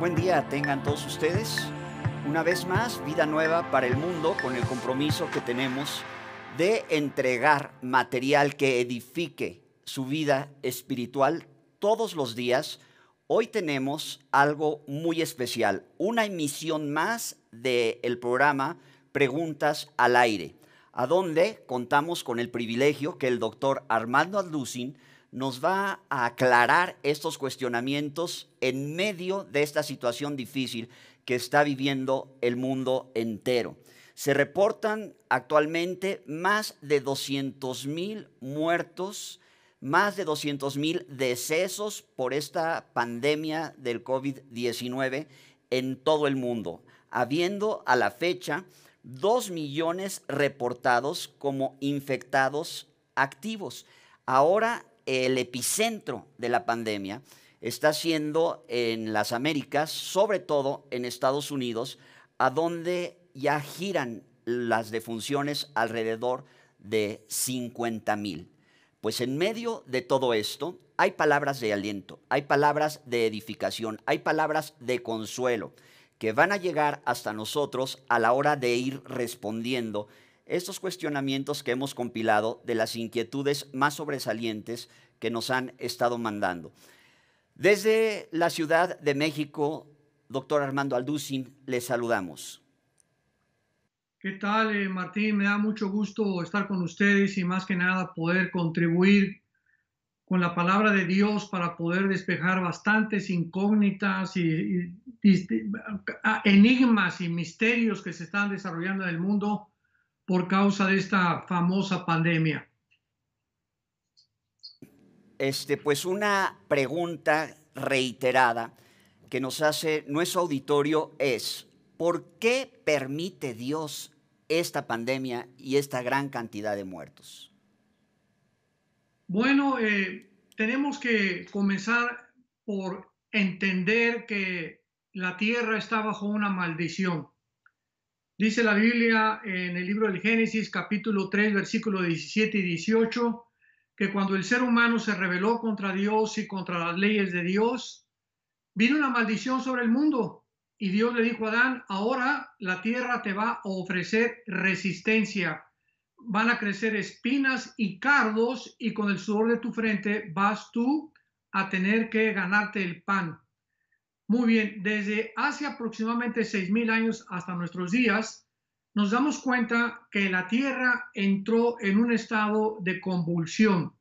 Buen día tengan todos ustedes. Una vez más, vida nueva para el mundo con el compromiso que tenemos de entregar material que edifique su vida espiritual todos los días. Hoy tenemos algo muy especial, una emisión más del programa Preguntas al Aire, a donde contamos con el privilegio que el doctor Armando Alducin nos va a aclarar estos cuestionamientos en medio de esta situación difícil que está viviendo el mundo entero. Se reportan actualmente más de 200 mil muertos, más de 200 mil decesos por esta pandemia del COVID-19 en todo el mundo, habiendo a la fecha 2 millones reportados como infectados activos. Ahora el epicentro de la pandemia está siendo en las Américas, sobre todo en Estados Unidos, a donde ya giran las defunciones alrededor de 50 mil. Pues en medio de todo esto hay palabras de aliento, hay palabras de edificación, hay palabras de consuelo que van a llegar hasta nosotros a la hora de ir respondiendo estos cuestionamientos que hemos compilado de las inquietudes más sobresalientes que nos han estado mandando. Desde la Ciudad de México, doctor Armando Alducin, le saludamos. ¿Qué tal, eh, Martín? Me da mucho gusto estar con ustedes y más que nada poder contribuir con la palabra de Dios para poder despejar bastantes incógnitas y, y enigmas y misterios que se están desarrollando en el mundo por causa de esta famosa pandemia. Este, pues una pregunta reiterada que nos hace nuestro auditorio es, ¿por qué permite Dios esta pandemia y esta gran cantidad de muertos? Bueno, eh, tenemos que comenzar por entender que la tierra está bajo una maldición. Dice la Biblia en el libro del Génesis capítulo 3 versículo 17 y 18 que cuando el ser humano se rebeló contra Dios y contra las leyes de Dios, vino una maldición sobre el mundo. Y Dios le dijo a Adán, ahora la tierra te va a ofrecer resistencia. Van a crecer espinas y cardos y con el sudor de tu frente vas tú a tener que ganarte el pan. Muy bien, desde hace aproximadamente 6.000 años hasta nuestros días, nos damos cuenta que la Tierra entró en un estado de convulsión.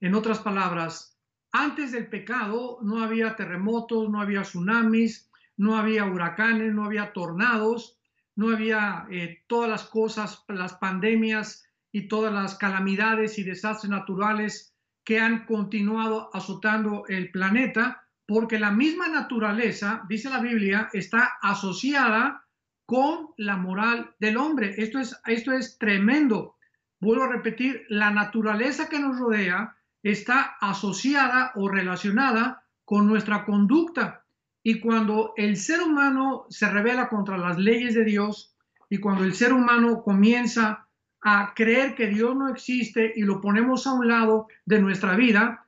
En otras palabras, antes del pecado no había terremotos, no había tsunamis, no había huracanes, no había tornados, no había eh, todas las cosas, las pandemias y todas las calamidades y desastres naturales que han continuado azotando el planeta porque la misma naturaleza, dice la Biblia, está asociada con la moral del hombre. Esto es, esto es tremendo. Vuelvo a repetir, la naturaleza que nos rodea está asociada o relacionada con nuestra conducta. Y cuando el ser humano se revela contra las leyes de Dios y cuando el ser humano comienza a creer que Dios no existe y lo ponemos a un lado de nuestra vida,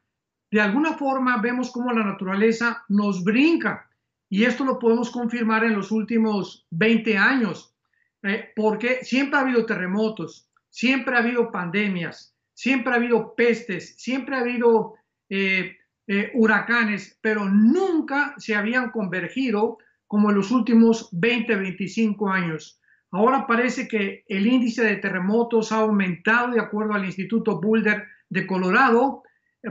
de alguna forma vemos cómo la naturaleza nos brinca. Y esto lo podemos confirmar en los últimos 20 años, eh, porque siempre ha habido terremotos, siempre ha habido pandemias, siempre ha habido pestes, siempre ha habido eh, eh, huracanes, pero nunca se habían convergido como en los últimos 20, 25 años. Ahora parece que el índice de terremotos ha aumentado de acuerdo al Instituto Boulder de Colorado,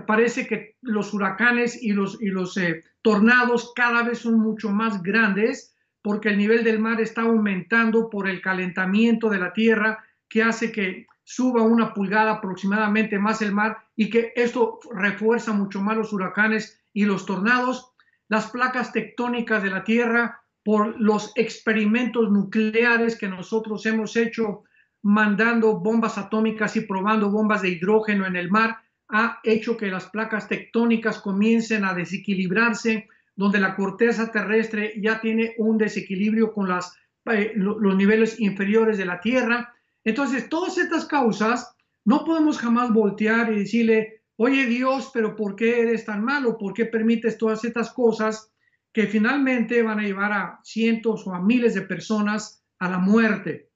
parece que los huracanes y los, y los eh, tornados cada vez son mucho más grandes porque el nivel del mar está aumentando por el calentamiento de la tierra que hace que suba una pulgada aproximadamente más el mar y que esto refuerza mucho más los huracanes y los tornados. Las placas tectónicas de la tierra por los experimentos nucleares que nosotros hemos hecho mandando bombas atómicas y probando bombas de hidrógeno en el mar, ha hecho que las placas tectónicas comiencen a desequilibrarse, donde la corteza terrestre ya tiene un desequilibrio con eh, los niveles inferiores de la Tierra. Entonces, todas estas causas no podemos jamás voltear y decirle, oye Dios, pero ¿por qué eres tan malo? ¿Por qué permites todas estas cosas que finalmente van a llevar a cientos o a miles de personas a la muerte.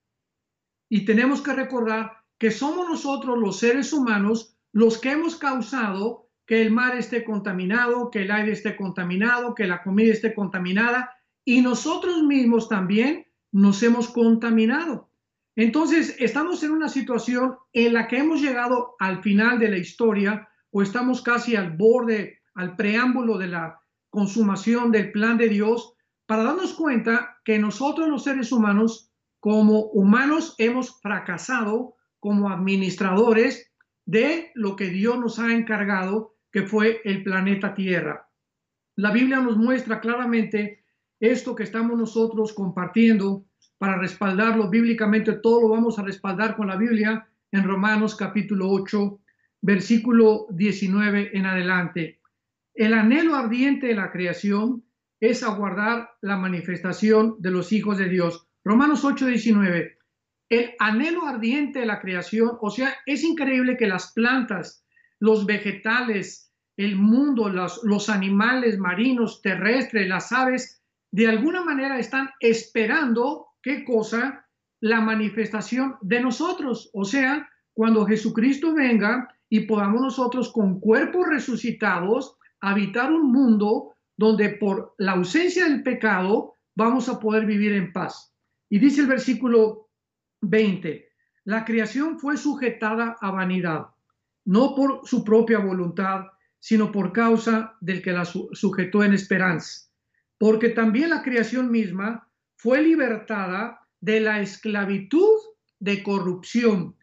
Y tenemos que recordar que somos nosotros los seres humanos los que hemos causado que el mar esté contaminado, que el aire esté contaminado, que la comida esté contaminada y nosotros mismos también nos hemos contaminado. Entonces, estamos en una situación en la que hemos llegado al final de la historia o estamos casi al borde, al preámbulo de la consumación del plan de Dios para darnos cuenta que nosotros los seres humanos, como humanos, hemos fracasado como administradores de lo que Dios nos ha encargado, que fue el planeta Tierra. La Biblia nos muestra claramente esto que estamos nosotros compartiendo para respaldarlo bíblicamente, todo lo vamos a respaldar con la Biblia en Romanos capítulo 8, versículo 19 en adelante. El anhelo ardiente de la creación es aguardar la manifestación de los hijos de Dios. Romanos 8, 19. El anhelo ardiente de la creación, o sea, es increíble que las plantas, los vegetales, el mundo, los, los animales marinos, terrestres, las aves, de alguna manera están esperando, ¿qué cosa? La manifestación de nosotros. O sea, cuando Jesucristo venga y podamos nosotros con cuerpos resucitados habitar un mundo donde por la ausencia del pecado vamos a poder vivir en paz. Y dice el versículo 20, la creación fue sujetada a vanidad, no por su propia voluntad, sino por causa del que la sujetó en esperanza. Porque también la creación misma fue libertada de la esclavitud de corrupción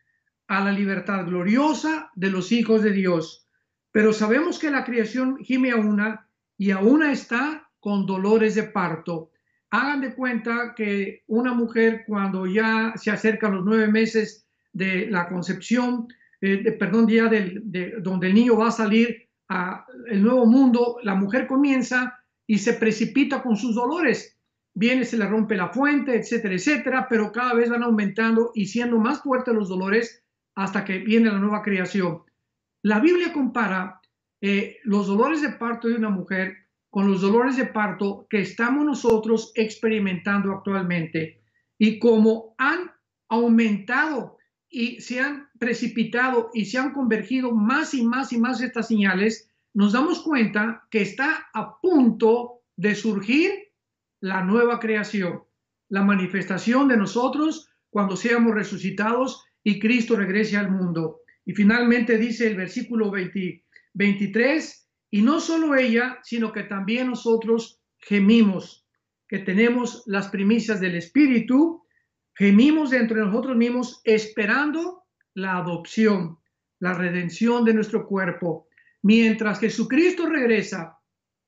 a la libertad gloriosa de los hijos de Dios. Pero sabemos que la creación gime a una y a una está con dolores de parto. Hagan de cuenta que una mujer cuando ya se acercan los nueve meses de la concepción, eh, perdón, día del, de, donde el niño va a salir a el nuevo mundo, la mujer comienza y se precipita con sus dolores. Viene, se le rompe la fuente, etcétera, etcétera, pero cada vez van aumentando y siendo más fuertes los dolores hasta que viene la nueva creación. La Biblia compara eh, los dolores de parto de una mujer con los dolores de parto que estamos nosotros experimentando actualmente y como han aumentado y se han precipitado y se han convergido más y más y más estas señales, nos damos cuenta que está a punto de surgir la nueva creación, la manifestación de nosotros cuando seamos resucitados y Cristo regrese al mundo. Y finalmente dice el versículo 23, y no solo ella, sino que también nosotros gemimos, que tenemos las primicias del Espíritu, gemimos dentro de nosotros mismos esperando la adopción, la redención de nuestro cuerpo. Mientras Jesucristo regresa,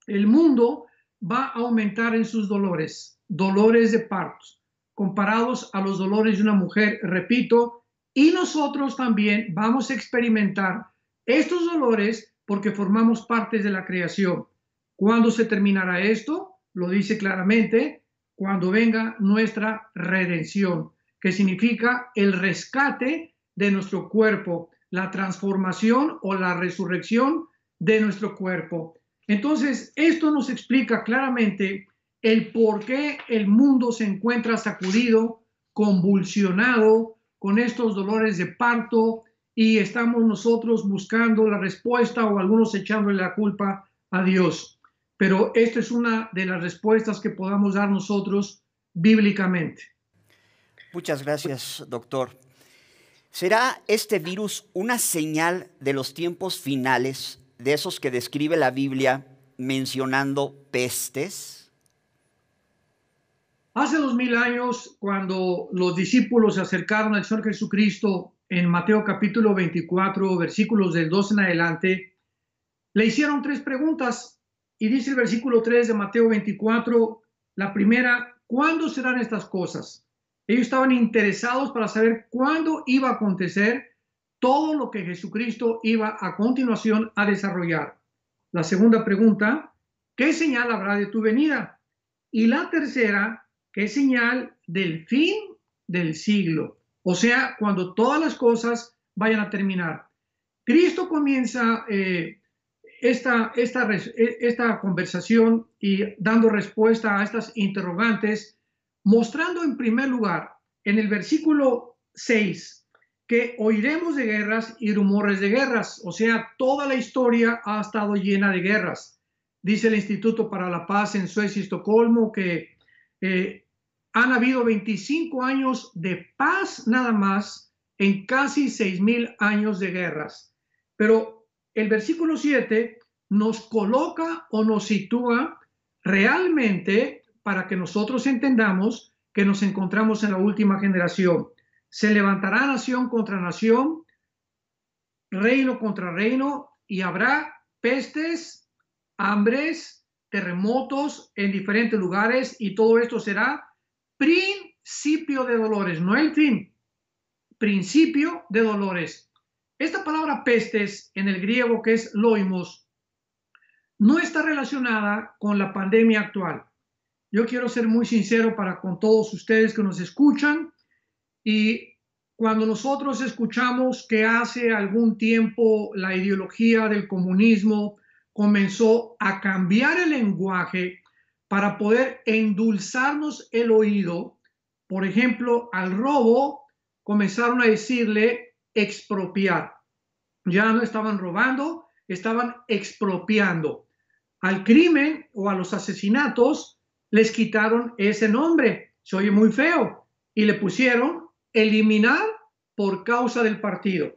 el mundo va a aumentar en sus dolores, dolores de partos, comparados a los dolores de una mujer, repito, y nosotros también vamos a experimentar estos dolores porque formamos partes de la creación. ¿Cuándo se terminará esto? Lo dice claramente, cuando venga nuestra redención, que significa el rescate de nuestro cuerpo, la transformación o la resurrección de nuestro cuerpo. Entonces, esto nos explica claramente el por qué el mundo se encuentra sacudido, convulsionado, con estos dolores de parto y estamos nosotros buscando la respuesta o algunos echándole la culpa a Dios. Pero esta es una de las respuestas que podamos dar nosotros bíblicamente. Muchas gracias, doctor. ¿Será este virus una señal de los tiempos finales, de esos que describe la Biblia mencionando pestes? Hace dos mil años, cuando los discípulos se acercaron al Señor Jesucristo en Mateo capítulo 24, versículos del 2 en adelante, le hicieron tres preguntas y dice el versículo 3 de Mateo 24, la primera, ¿cuándo serán estas cosas? Ellos estaban interesados para saber cuándo iba a acontecer todo lo que Jesucristo iba a continuación a desarrollar. La segunda pregunta, ¿qué señal habrá de tu venida? Y la tercera, es señal del fin del siglo, o sea, cuando todas las cosas vayan a terminar. Cristo comienza eh, esta, esta, esta conversación y dando respuesta a estas interrogantes, mostrando en primer lugar en el versículo 6 que oiremos de guerras y rumores de guerras, o sea, toda la historia ha estado llena de guerras. Dice el Instituto para la Paz en Suecia y Estocolmo que eh, han habido 25 años de paz nada más en casi 6.000 años de guerras. Pero el versículo 7 nos coloca o nos sitúa realmente para que nosotros entendamos que nos encontramos en la última generación. Se levantará nación contra nación, reino contra reino, y habrá pestes, hambres, terremotos en diferentes lugares, y todo esto será principio de dolores, no el fin, principio de dolores. Esta palabra pestes en el griego que es loimos no está relacionada con la pandemia actual. Yo quiero ser muy sincero para con todos ustedes que nos escuchan y cuando nosotros escuchamos que hace algún tiempo la ideología del comunismo comenzó a cambiar el lenguaje para poder endulzarnos el oído, por ejemplo, al robo comenzaron a decirle expropiar. Ya no estaban robando, estaban expropiando. Al crimen o a los asesinatos les quitaron ese nombre. Se oye muy feo. Y le pusieron eliminar por causa del partido.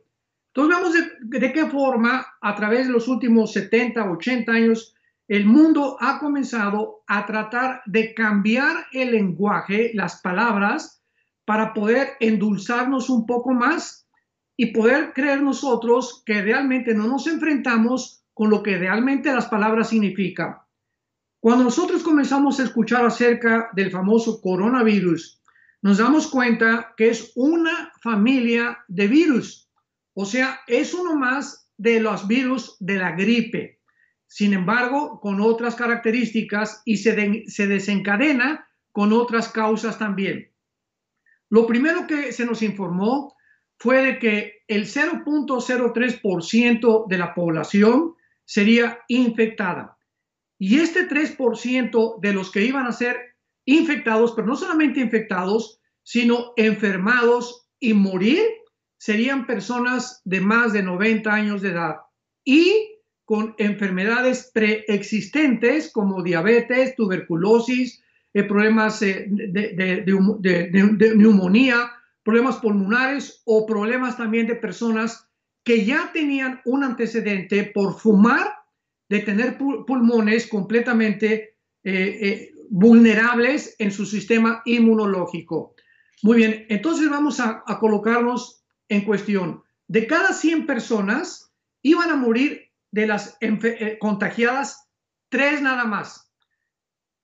Entonces vemos de, de, qué forma a través de los últimos 70, 80 años el mundo ha comenzado a tratar de cambiar el lenguaje, las palabras, para poder endulzarnos un poco más y poder creer nosotros que realmente no nos enfrentamos con lo que realmente las palabras significan. Cuando nosotros comenzamos a escuchar acerca del famoso coronavirus, nos damos cuenta que es una familia de virus, o sea, es uno más de los virus de la gripe. Sin embargo, con otras características y se, de, se desencadena con otras causas también. Lo primero que se nos informó fue de que el 0.03% de la población sería infectada. Y este 3% de los que iban a ser infectados, pero no solamente infectados, sino enfermados y morir, serían personas de más de 90 años de edad y con enfermedades preexistentes como diabetes, tuberculosis, eh, problemas eh, de, neumonía, problemas pulmonares o problemas también de personas que ya tenían un antecedente por fumar, de tener pulmones completamente eh, vulnerables en su sistema inmunológico. Muy bien, entonces vamos a, colocarnos en cuestión. De cada 100 personas iban a morir de las eh, contagiadas, tres nada más.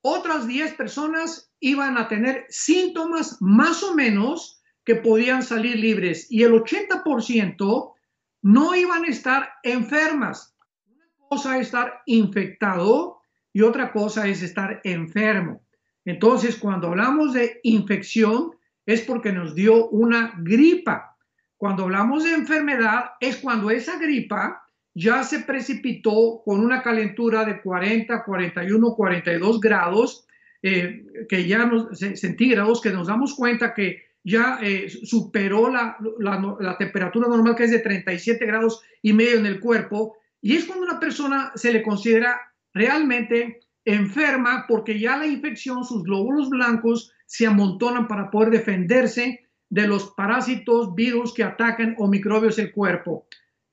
Otras 10 personas iban a tener síntomas más o menos que podían salir libres y el 80% no iban a estar enfermas. Una cosa es estar infectado y otra cosa es estar enfermo. Entonces, cuando hablamos de infección, es porque nos dio una gripa. Cuando hablamos de enfermedad, es cuando esa gripa ya se precipitó con una calentura de 40, 41, 42 grados, eh, que ya nos, centígrados, que nos damos cuenta que ya eh, superó la, la, la, temperatura normal, que es de 37 grados y medio en el cuerpo, y es cuando una persona se le considera realmente enferma porque ya la infección, sus glóbulos blancos se amontonan para poder defenderse de los parásitos, virus que atacan o microbios el cuerpo.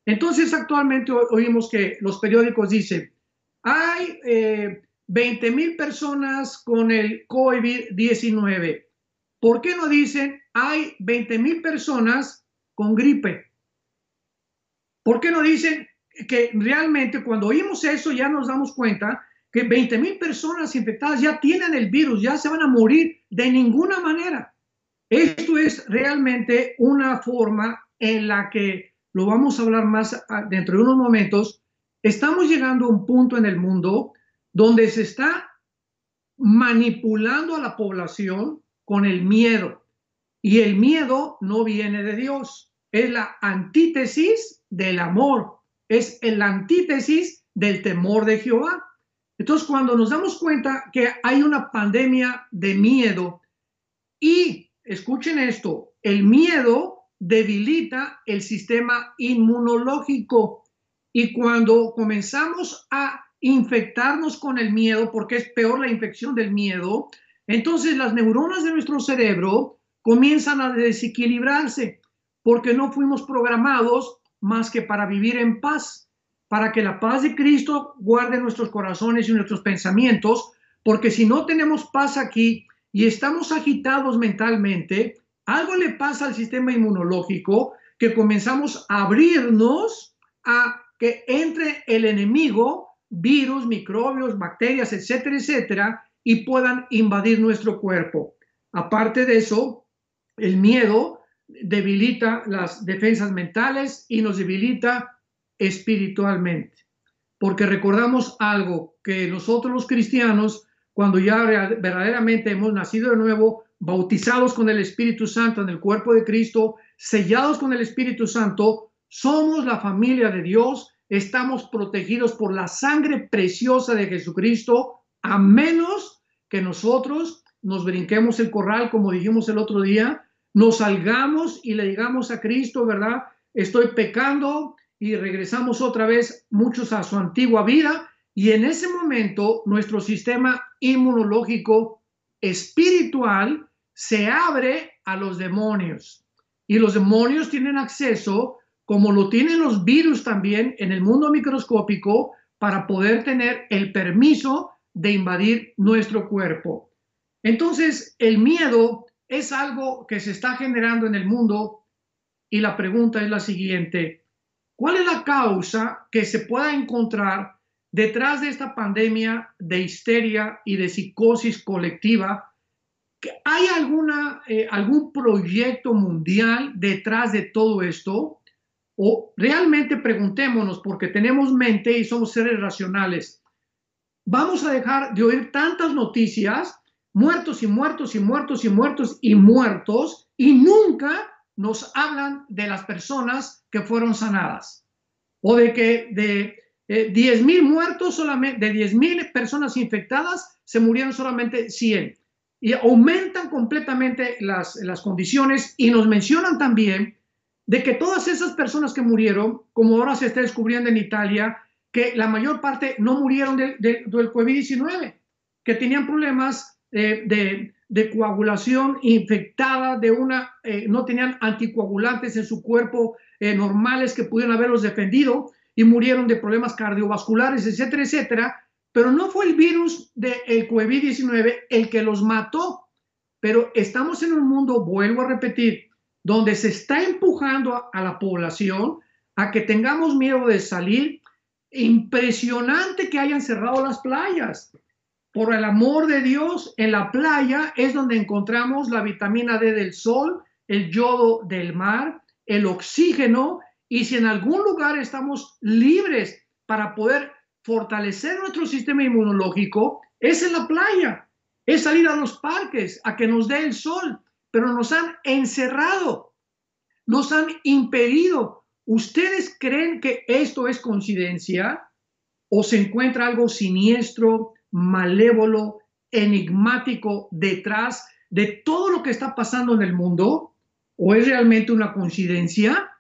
Entonces, actualmente oímos que los periódicos dicen, hay eh, 20 mil personas con el COVID-19. ¿Por qué no dicen, hay 20 mil personas con gripe? ¿Por qué no dicen, que realmente cuando oímos eso ya nos damos cuenta que 20 mil personas infectadas ya tienen el virus, ya se van a morir de ninguna manera. Esto es realmente una forma en la que lo vamos a hablar más dentro de unos momentos. Estamos llegando a un punto en el mundo donde se está manipulando a la población con el miedo. Y el miedo no viene de Dios, es la antítesis del amor es la antítesis del temor de Jehová. Entonces, cuando nos damos cuenta que hay una pandemia de miedo y, escuchen esto, el miedo debilita el sistema inmunológico. Y cuando comenzamos a infectarnos con el miedo, porque es peor la infección del miedo, entonces las neuronas de nuestro cerebro comienzan a desequilibrarse porque no fuimos programados más que para vivir en paz, para que la paz de Cristo guarde nuestros corazones y nuestros pensamientos, porque si no tenemos paz aquí y estamos agitados mentalmente, algo le pasa al sistema inmunológico que comenzamos a abrirnos a que entre el enemigo, virus, microbios, bacterias, etcétera, etcétera, y puedan invadir nuestro cuerpo. Aparte de eso, el miedo debilita las defensas mentales y nos debilita espiritualmente. Porque recordamos algo, que nosotros los cristianos, cuando ya verdaderamente hemos nacido de nuevo, bautizados con el Espíritu Santo en el cuerpo de Cristo, sellados con el Espíritu Santo, somos la familia de Dios, estamos protegidos por la sangre preciosa de Jesucristo, a menos que nosotros nos brinquemos el corral, como dijimos el otro día, nos salgamos y le digamos a Cristo, ¿verdad? Estoy pecando y regresamos otra vez muchos a su antigua vida y en ese momento nuestro sistema inmunológico espiritual se abre a los demonios y los demonios tienen acceso, como lo tienen los virus también en el mundo microscópico, para poder tener el permiso de invadir nuestro cuerpo. Entonces, el miedo es algo que se está generando en el mundo y la pregunta es la siguiente. ¿Cuál es la causa que se pueda encontrar detrás de esta pandemia de histeria y de psicosis colectiva? ¿Hay alguna, eh, algún proyecto mundial detrás de todo esto? O realmente preguntémonos, porque tenemos mente y somos seres racionales, ¿vamos a dejar de oír tantas noticias muertos y muertos y muertos y muertos y muertos y nunca nos hablan de las personas que fueron sanadas o de que de eh, 10 mil muertos solamente, de 10 mil personas infectadas se murieron solamente 100 y aumentan completamente las, las condiciones y nos mencionan también de que todas esas personas que murieron, como ahora se está descubriendo en Italia, que la mayor parte no murieron del COVID-19, que tenían problemas de, coagulación infectada, de una, eh, no tenían anticoagulantes en su cuerpo eh, normales que pudieran haberlos defendido y murieron de problemas cardiovasculares, etcétera, etcétera. Pero no fue el virus del COVID-19 el que los mató. Pero estamos en un mundo, vuelvo a repetir, donde se está empujando a la población a que tengamos miedo de salir. Impresionante que hayan cerrado las playas por el amor de Dios, en la playa es donde encontramos la vitamina D del sol, el yodo del mar, el oxígeno, y si en algún lugar estamos libres para poder fortalecer nuestro sistema inmunológico, es en la playa, es salir a los parques a que nos dé el sol, pero nos han encerrado, nos han impedido. ¿Ustedes creen que esto es coincidencia o se encuentra algo siniestro, malévolo, enigmático detrás de todo lo que está pasando en el mundo? ¿O es realmente una coincidencia?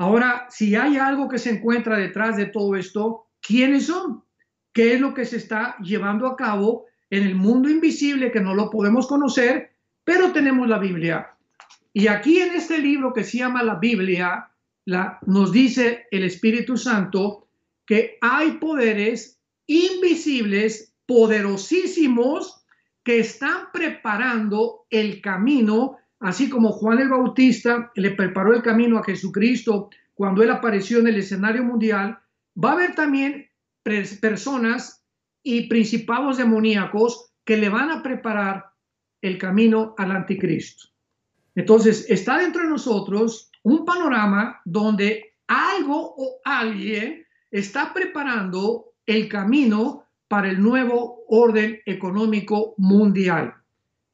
Ahora, si hay algo que se encuentra detrás de todo esto, ¿quiénes son? ¿Qué es lo que se está llevando a cabo en el mundo invisible que no lo podemos conocer, pero tenemos la Biblia? Y aquí en este libro que se llama la Biblia, la, nos dice el Espíritu Santo que hay poderes invisibles poderosísimos que están preparando el camino, así como Juan el Bautista le preparó el camino a Jesucristo cuando él apareció en el escenario mundial, va a haber también personas y principados demoníacos que le van a preparar el camino al anticristo. Entonces, está dentro de nosotros un panorama donde algo o alguien está preparando el camino para el nuevo orden económico mundial.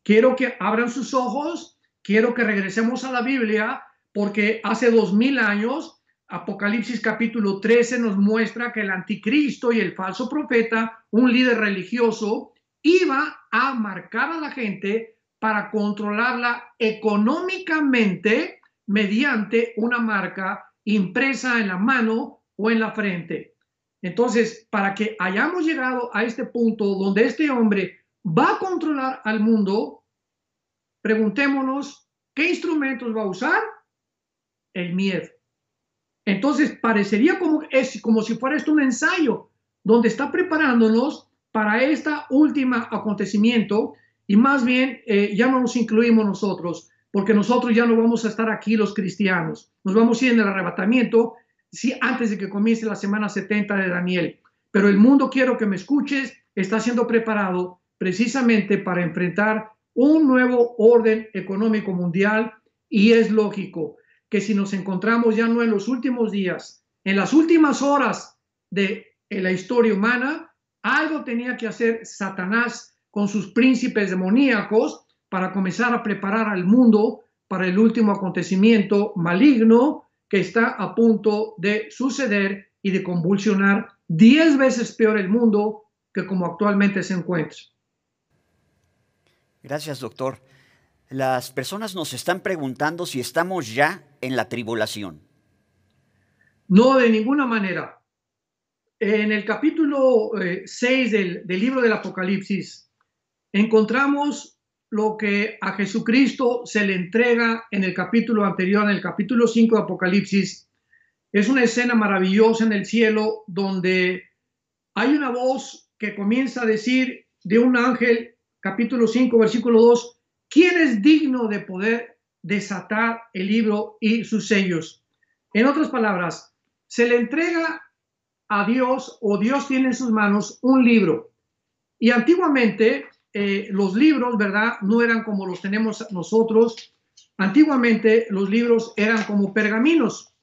Quiero que abran sus ojos, quiero que regresemos a la Biblia, porque hace dos mil años Apocalipsis capítulo 13 nos muestra que el anticristo y el falso profeta, un líder religioso, iba a marcar a la gente para controlarla económicamente mediante una marca impresa en la mano o en la frente. Entonces, para que hayamos llegado a este punto donde este hombre va a controlar al mundo, preguntémonos, ¿qué instrumentos va a usar? El miedo. Entonces, parecería como, es, como si fuera esto un ensayo, donde está preparándonos para este último acontecimiento y más bien eh, ya no nos incluimos nosotros, porque nosotros ya no vamos a estar aquí los cristianos, nos vamos a ir en el arrebatamiento sí, antes de que comience la semana 70 de Daniel. Pero el mundo, quiero que me escuches, está siendo preparado precisamente para enfrentar un nuevo orden económico mundial y es lógico que si nos encontramos ya no en los últimos días, en las últimas horas de la historia humana, algo tenía que hacer Satanás con sus príncipes demoníacos para comenzar a preparar al mundo para el último acontecimiento maligno que está a punto de suceder y de convulsionar diez veces peor el mundo que como actualmente se encuentra. Gracias, doctor. Las personas nos están preguntando si estamos ya en la tribulación. No, de ninguna manera. En el capítulo 6 eh, del, del libro del Apocalipsis encontramos lo que a Jesucristo se le entrega en el capítulo anterior, en el capítulo 5 de Apocalipsis. Es una escena maravillosa en el cielo donde hay una voz que comienza a decir de un ángel, capítulo 5, versículo 2, ¿quién es digno de poder desatar el libro y sus sellos? En otras palabras, se le entrega a Dios o Dios tiene en sus manos un libro. Y antiguamente eh, los libros, ¿verdad? No eran como los tenemos nosotros. Antiguamente los libros eran como pergaminos.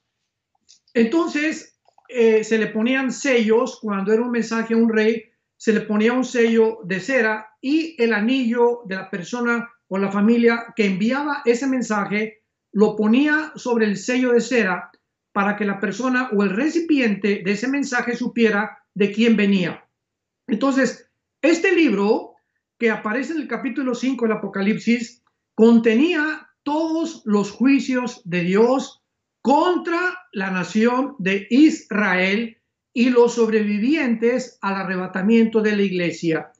Entonces eh, se le ponían sellos cuando era un mensaje a un rey, se le ponía un sello de cera y el anillo de la persona o la familia que enviaba ese mensaje lo ponía sobre el sello de cera para que la persona o el recipiente de ese mensaje supiera de quién venía. Entonces, este libro que aparece en el capítulo 5 del Apocalipsis contenía todos los juicios de Dios contra la nación de Israel y los sobrevivientes al arrebatamiento de la iglesia.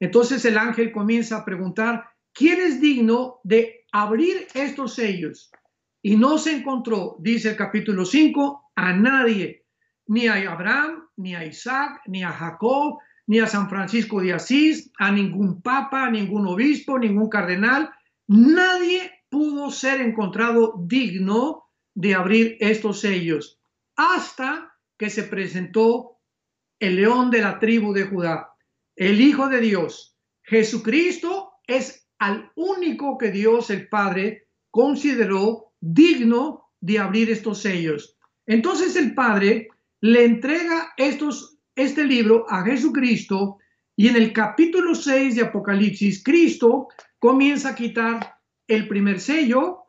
Entonces el ángel comienza a preguntar, ¿quién es digno de abrir estos sellos? Y no se encontró, dice el capítulo 5, a nadie, ni a Abraham, ni a Isaac, ni a Jacob, ni a San Francisco de Asís, a ningún papa, a ningún obispo, ningún cardenal. Nadie pudo ser encontrado digno de abrir estos sellos hasta que se presentó el león de la tribu de Judá, el Hijo de Dios. Jesucristo es al único que Dios el Padre consideró digno de abrir estos sellos. Entonces el Padre le entrega estos este libro a Jesucristo y en el capítulo 6 de Apocalipsis, Cristo comienza a quitar el primer sello,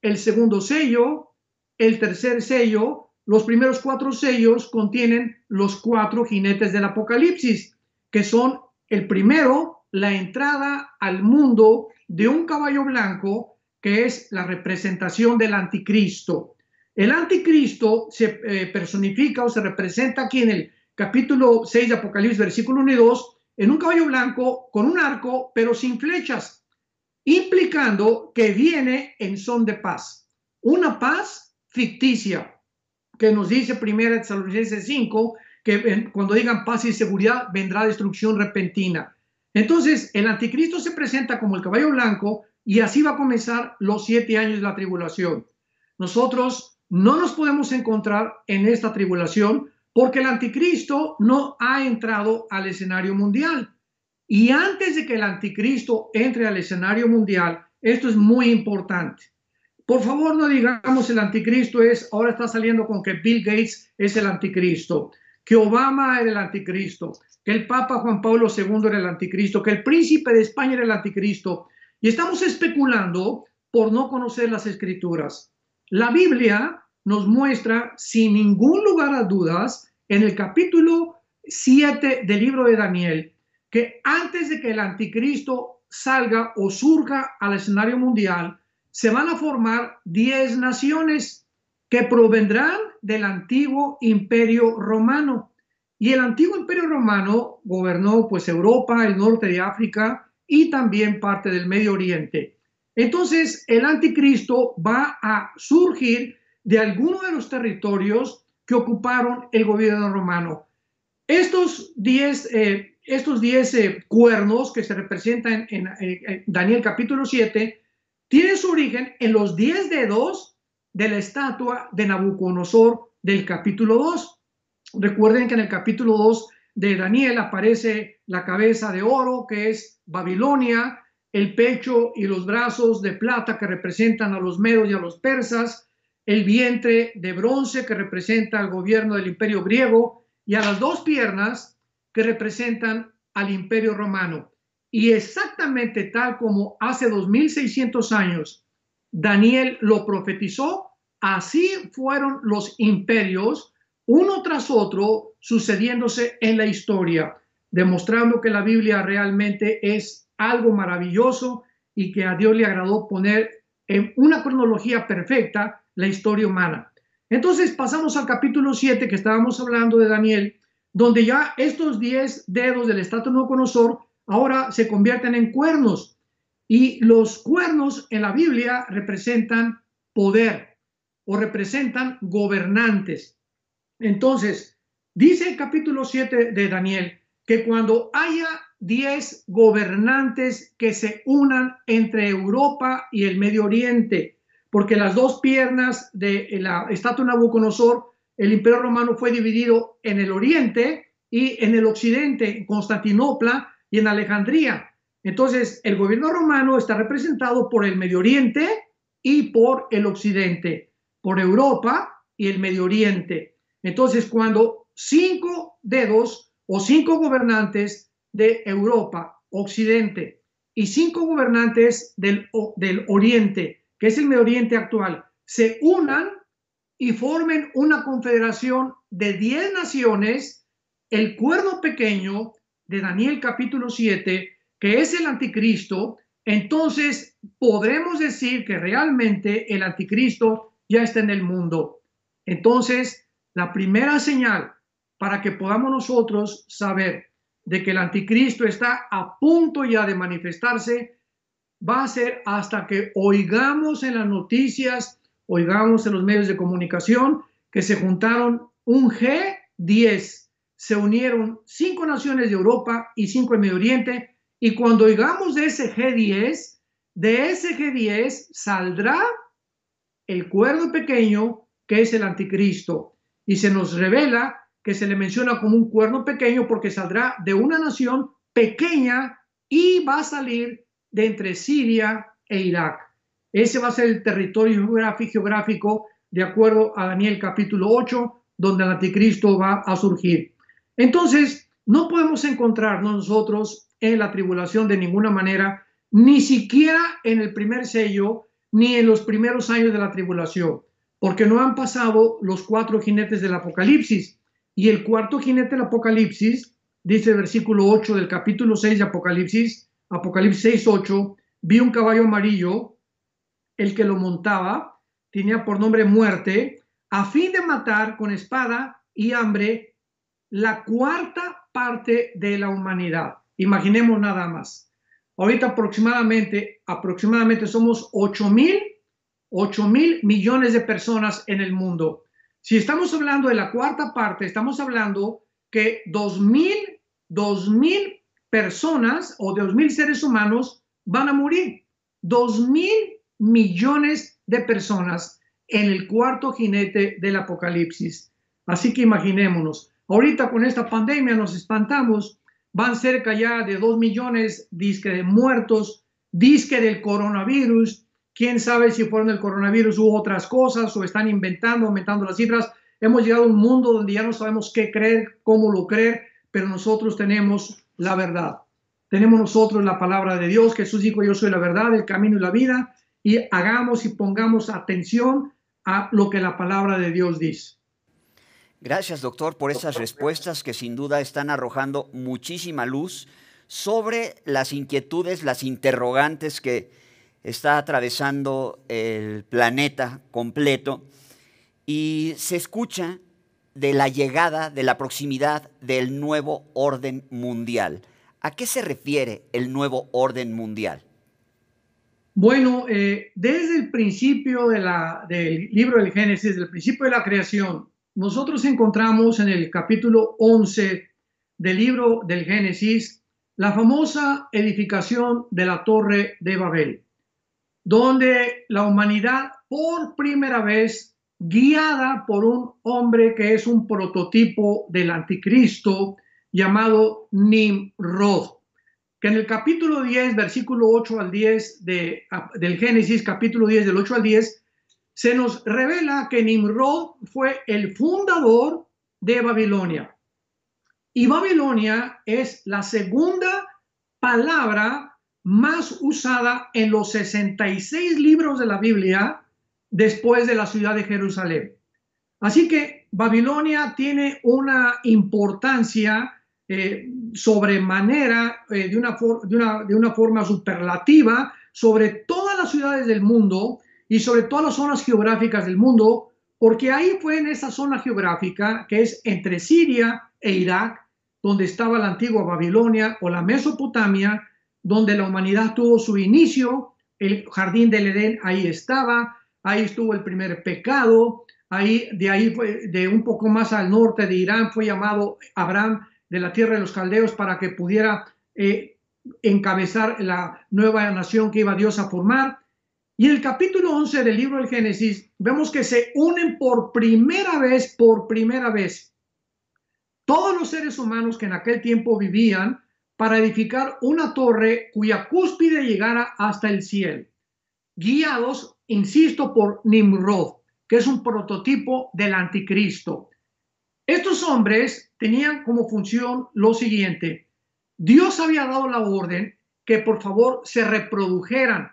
el segundo sello, el tercer sello. Los primeros cuatro sellos contienen los cuatro jinetes del Apocalipsis, que son el primero, la entrada al mundo de un caballo blanco, que es la representación del anticristo. El anticristo se eh, personifica o se representa aquí en el capítulo 6 de Apocalipsis, versículo 1 y 2, en un caballo blanco con un arco, pero sin flechas, implicando que viene en son de paz. Una paz ficticia, que nos dice primera Tesalonicenses 5, que cuando digan paz y seguridad vendrá destrucción repentina. Entonces, el anticristo se presenta como el caballo blanco y así va a comenzar los siete años de la tribulación. Nosotros no nos podemos encontrar en esta tribulación porque el anticristo no ha entrado al escenario mundial. Y antes de que el anticristo entre al escenario mundial, esto es muy importante. Por favor, no digamos el anticristo es, ahora está saliendo con que Bill Gates es el anticristo, que Obama era el anticristo, que el Papa Juan Pablo II era el anticristo, que el príncipe de España era el anticristo. Y estamos especulando por no conocer las escrituras. La Biblia nos muestra sin ningún lugar a dudas en el capítulo 7 del libro de Daniel que antes de que el anticristo salga o surja al escenario mundial, se van a formar 10 naciones que provendrán del antiguo imperio romano. Y el antiguo imperio romano gobernó pues Europa, el norte de África y también parte del Medio Oriente. Entonces el anticristo va a surgir de alguno de los territorios que ocuparon el gobierno romano. Estos 10 eh, estos 10 eh, cuernos que se representan en, en, Daniel capítulo 7 tienen su origen en los 10 dedos de la estatua de Nabucodonosor del capítulo 2. Recuerden que en el capítulo 2 de Daniel aparece la cabeza de oro, que es Babilonia, el pecho y los brazos de plata que representan a los medos y a los persas, el vientre de bronce que representa al gobierno del imperio griego y a las dos piernas que representan al imperio romano. Y exactamente tal como hace 2600 años Daniel lo profetizó, así fueron los imperios uno tras otro sucediéndose en la historia, demostrando que la Biblia realmente es algo maravilloso y que a Dios le agradó poner en una cronología perfecta la historia humana. Entonces pasamos al capítulo 7 que estábamos hablando de Daniel, donde ya estos 10 dedos del estatua Nabucodonosor ahora se convierten en cuernos. Y los cuernos en la Biblia representan poder o representan gobernantes. Entonces, dice el capítulo 7 de Daniel que cuando haya 10 gobernantes que se unan entre Europa y el Medio Oriente, porque las dos piernas de la estatua Nabucodonosor, el imperio romano fue dividido en el oriente y en el occidente, en Constantinopla y en Alejandría. Entonces, el gobierno romano está representado por el Medio Oriente y por el occidente, por Europa y el Medio Oriente. Entonces, cuando cinco dedos o cinco gobernantes de Europa, Occidente, y cinco gobernantes del, del Oriente, que es el Medio Oriente actual, se unan y formen una confederación de diez naciones, el cuerno pequeño de Daniel capítulo 7, que es el anticristo, entonces podremos decir que realmente el anticristo ya está en el mundo. Entonces, la primera señal para que podamos nosotros saber de que el anticristo está a punto ya de manifestarse va a ser hasta que oigamos en las noticias, oigamos en los medios de comunicación que se juntaron un G10, se unieron cinco naciones de Europa y cinco del Medio Oriente, y cuando oigamos de ese G10, de ese G10 saldrá el cuerno pequeño que es el anticristo, y se nos revela que se le menciona como un cuerno pequeño porque saldrá de una nación pequeña y va a salir de entre Siria e Irak. Ese va a ser el territorio geográfico de acuerdo a Daniel capítulo 8, donde el anticristo va a surgir. Entonces, no podemos encontrarnos nosotros en la tribulación de ninguna manera, ni siquiera en el primer sello, ni en los primeros años de la tribulación, porque no han pasado los cuatro jinetes del Apocalipsis. Y el cuarto jinete del Apocalipsis, dice el versículo 8 del capítulo 6 de Apocalipsis, Apocalipsis 6, 8, vi un caballo amarillo, el que lo montaba tenía por nombre muerte, a fin de matar con espada y hambre la cuarta parte de la humanidad. Imaginemos nada más. Ahorita aproximadamente, aproximadamente somos 8 mil, 8 mil millones de personas en el mundo. Si estamos hablando de la cuarta parte, estamos hablando que dos mil, dos mil personas o dos mil seres humanos van a morir. Dos mil millones de personas en el cuarto jinete del apocalipsis. Así que imaginémonos, ahorita con esta pandemia nos espantamos, van cerca ya de dos millones disque de muertos, disque del coronavirus, quién sabe si fueron el coronavirus u otras cosas o están inventando, aumentando las cifras. Hemos llegado a un mundo donde ya no sabemos qué creer, cómo lo creer, pero nosotros tenemos la verdad. Tenemos nosotros la palabra de Dios. Jesús dijo, yo soy la verdad, el camino y la vida. Y hagamos y pongamos atención a lo que la palabra de Dios dice. Gracias, doctor, por esas respuestas que sin duda están arrojando muchísima luz sobre las inquietudes, las interrogantes que está atravesando el planeta completo y se escucha de la llegada, de la proximidad del nuevo orden mundial. ¿A qué se refiere el nuevo orden mundial? Bueno, eh, desde el principio de la, del libro del Génesis, desde el principio de la creación, nosotros encontramos en el capítulo 11 del libro del Génesis la famosa edificación de la torre de Babel, donde la humanidad por primera vez, guiada por un hombre que es un prototipo del anticristo llamado Nimrod que en el capítulo 10, versículo 8 al 10 de, del Génesis, capítulo 10 del 8 al 10, se nos revela que Nimrod fue el fundador de Babilonia. Y Babilonia es la segunda palabra más usada en los 66 libros de la Biblia después de la ciudad de Jerusalén. Así que Babilonia tiene una importancia eh, sobremanera, eh, de, una forma superlativa, sobre todas las ciudades del mundo y sobre todas las zonas geográficas del mundo, porque ahí fue en esa zona geográfica que es entre Siria e Irak, donde estaba la antigua Babilonia o la Mesopotamia, donde la humanidad tuvo su inicio, el jardín del Edén ahí estaba, ahí estuvo el primer pecado, ahí de ahí de un poco más al norte de Irán fue llamado Abraham de la tierra de los caldeos para que pudiera eh, encabezar la nueva nación que iba Dios a formar. Y el capítulo 11 del libro del Génesis vemos que se unen por primera vez, por primera vez, todos los seres humanos que en aquel tiempo vivían para edificar una torre cuya cúspide llegara hasta el cielo, guiados, insisto, por Nimrod, que es un prototipo del anticristo. Estos hombres tenían como función lo siguiente. Dios había dado la orden que por favor se reprodujeran,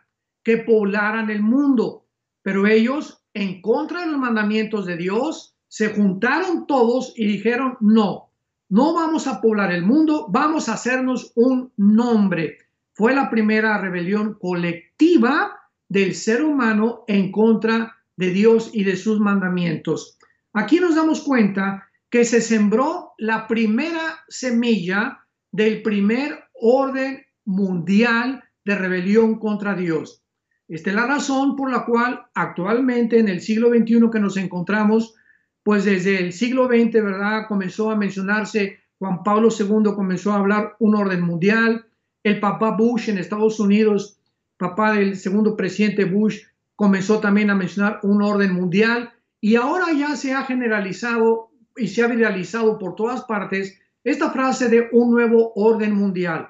que poblaran el mundo, pero ellos, en contra de los mandamientos de Dios, se juntaron todos y dijeron, no, no vamos a poblar el mundo, vamos a hacernos un nombre. Fue la primera rebelión colectiva del ser humano en contra de Dios y de sus mandamientos. Aquí nos damos cuenta que se sembró la primera semilla del primer orden mundial de rebelión contra Dios. Esta es la razón por la cual actualmente en el siglo XXI que nos encontramos, pues desde el siglo XX, ¿verdad? Comenzó a mencionarse, Juan Pablo II comenzó a hablar un orden mundial, el papá Bush en Estados Unidos, papá del segundo presidente Bush, comenzó también a mencionar un orden mundial y ahora ya se ha generalizado y se ha viralizado por todas partes esta frase de un nuevo orden mundial.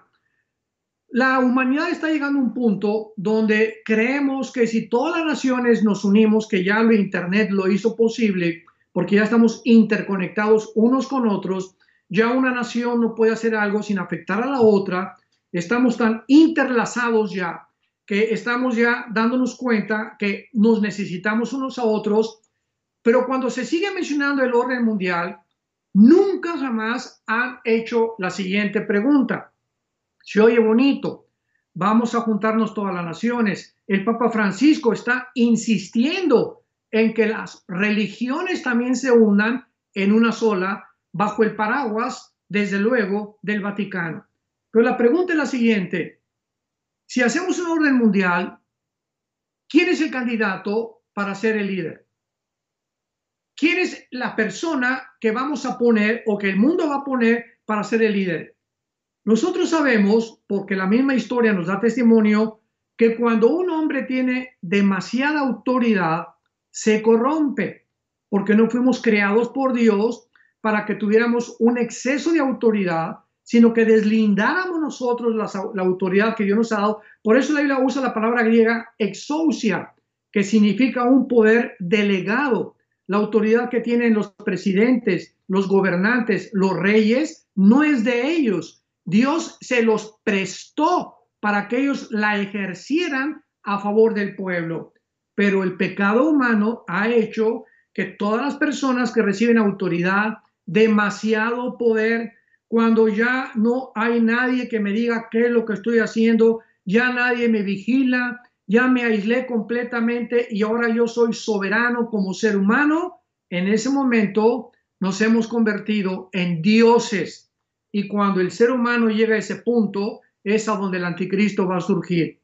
La humanidad está llegando a un punto donde creemos que si todas las naciones nos unimos, que ya lo Internet lo hizo posible, porque ya estamos interconectados unos con otros, ya una nación no puede hacer algo sin afectar a la otra, estamos tan interlazados ya que estamos ya dándonos cuenta que nos necesitamos unos a otros pero cuando se sigue mencionando el orden mundial, nunca jamás han hecho la siguiente pregunta. Se oye bonito, vamos a juntarnos todas las naciones. El Papa Francisco está insistiendo en que las religiones también se unan en una sola bajo el paraguas, desde luego, del Vaticano. Pero la pregunta es la siguiente. Si hacemos un orden mundial, ¿quién es el candidato para ser el líder? ¿Quién es la persona que vamos a poner o que el mundo va a poner para ser el líder? Nosotros sabemos, porque la misma historia nos da testimonio, que cuando un hombre tiene demasiada autoridad, se corrompe, porque no fuimos creados por Dios para que tuviéramos un exceso de autoridad, sino que deslindáramos nosotros la, la, autoridad que Dios nos ha dado. Por eso la Biblia usa la palabra griega exousia, que significa un poder delegado la autoridad que tienen los presidentes, los gobernantes, los reyes, no es de ellos. Dios se los prestó para que ellos la ejercieran a favor del pueblo. pero el pecado humano ha hecho que todas las personas que reciben autoridad, demasiado poder, cuando ya no hay nadie que me diga qué es lo que estoy haciendo, ya nadie me vigila, ya me aislé completamente y ahora yo soy soberano como ser humano, en ese momento nos hemos convertido en dioses. Y cuando el ser humano llega a ese punto, es a donde el anticristo va a surgir.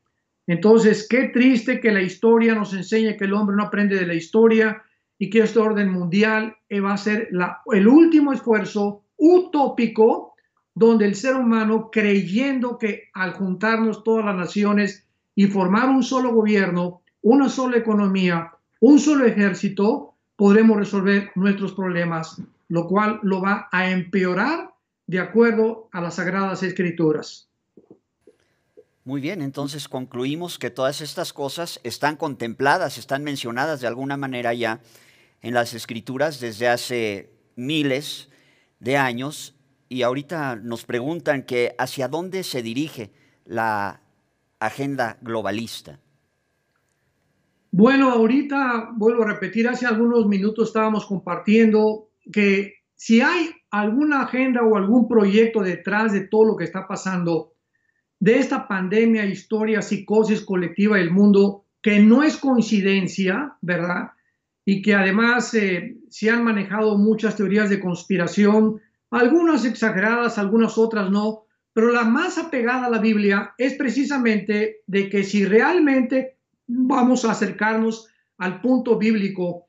Entonces, qué triste que la historia nos enseñe que el hombre no aprende de la historia y que este orden mundial va a ser el último esfuerzo utópico donde el ser humano, creyendo que al juntarnos todas las naciones y formar un solo gobierno, una sola economía, un solo ejército, podremos resolver nuestros problemas, lo cual lo va a empeorar de acuerdo a las sagradas escrituras. Muy bien, entonces concluimos que todas estas cosas están contempladas, están mencionadas de alguna manera ya en las escrituras desde hace miles de años y ahorita nos preguntan que hacia dónde se dirige la agenda globalista. Bueno, ahorita vuelvo a repetir, hace algunos minutos estábamos compartiendo que si hay alguna agenda o algún proyecto detrás de todo lo que está pasando, de esta pandemia, historia, psicosis colectiva del mundo, que no es coincidencia, ¿verdad? Y que además eh, se han manejado muchas teorías de conspiración, algunas exageradas, algunas otras no, pero la más apegada a la Biblia es precisamente de que si realmente vamos a acercarnos al punto bíblico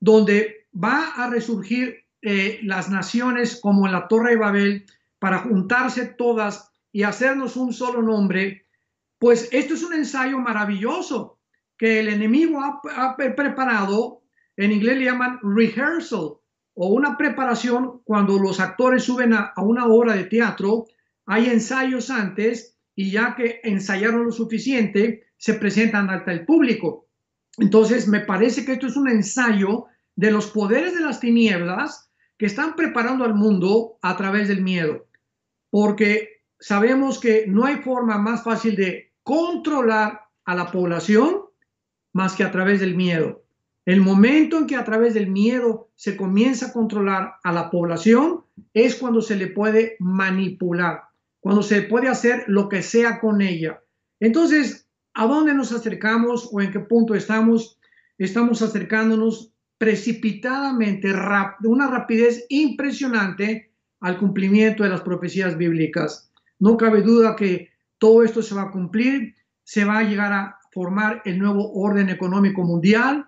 donde va a resurgir eh, las naciones como en la Torre de Babel para juntarse todas y hacernos un solo nombre, pues esto es un ensayo maravilloso que el enemigo ha, preparado, en inglés le llaman rehearsal, o una preparación cuando los actores suben a, a una obra de teatro, hay ensayos antes y ya que ensayaron lo suficiente, se presentan ante el público. Entonces, me parece que esto es un ensayo de los poderes de las tinieblas que están preparando al mundo a través del miedo. Porque sabemos que no hay forma más fácil de controlar a la población más que a través del miedo. El momento en que a través del miedo se comienza a controlar a la población es cuando se le puede manipular, cuando se puede hacer lo que sea con ella. Entonces, ¿a dónde nos acercamos o en qué punto estamos? Estamos acercándonos precipitadamente, de una rapidez impresionante al cumplimiento de las profecías bíblicas. No cabe duda que todo esto se va a cumplir, se va a llegar a formar el nuevo orden económico mundial,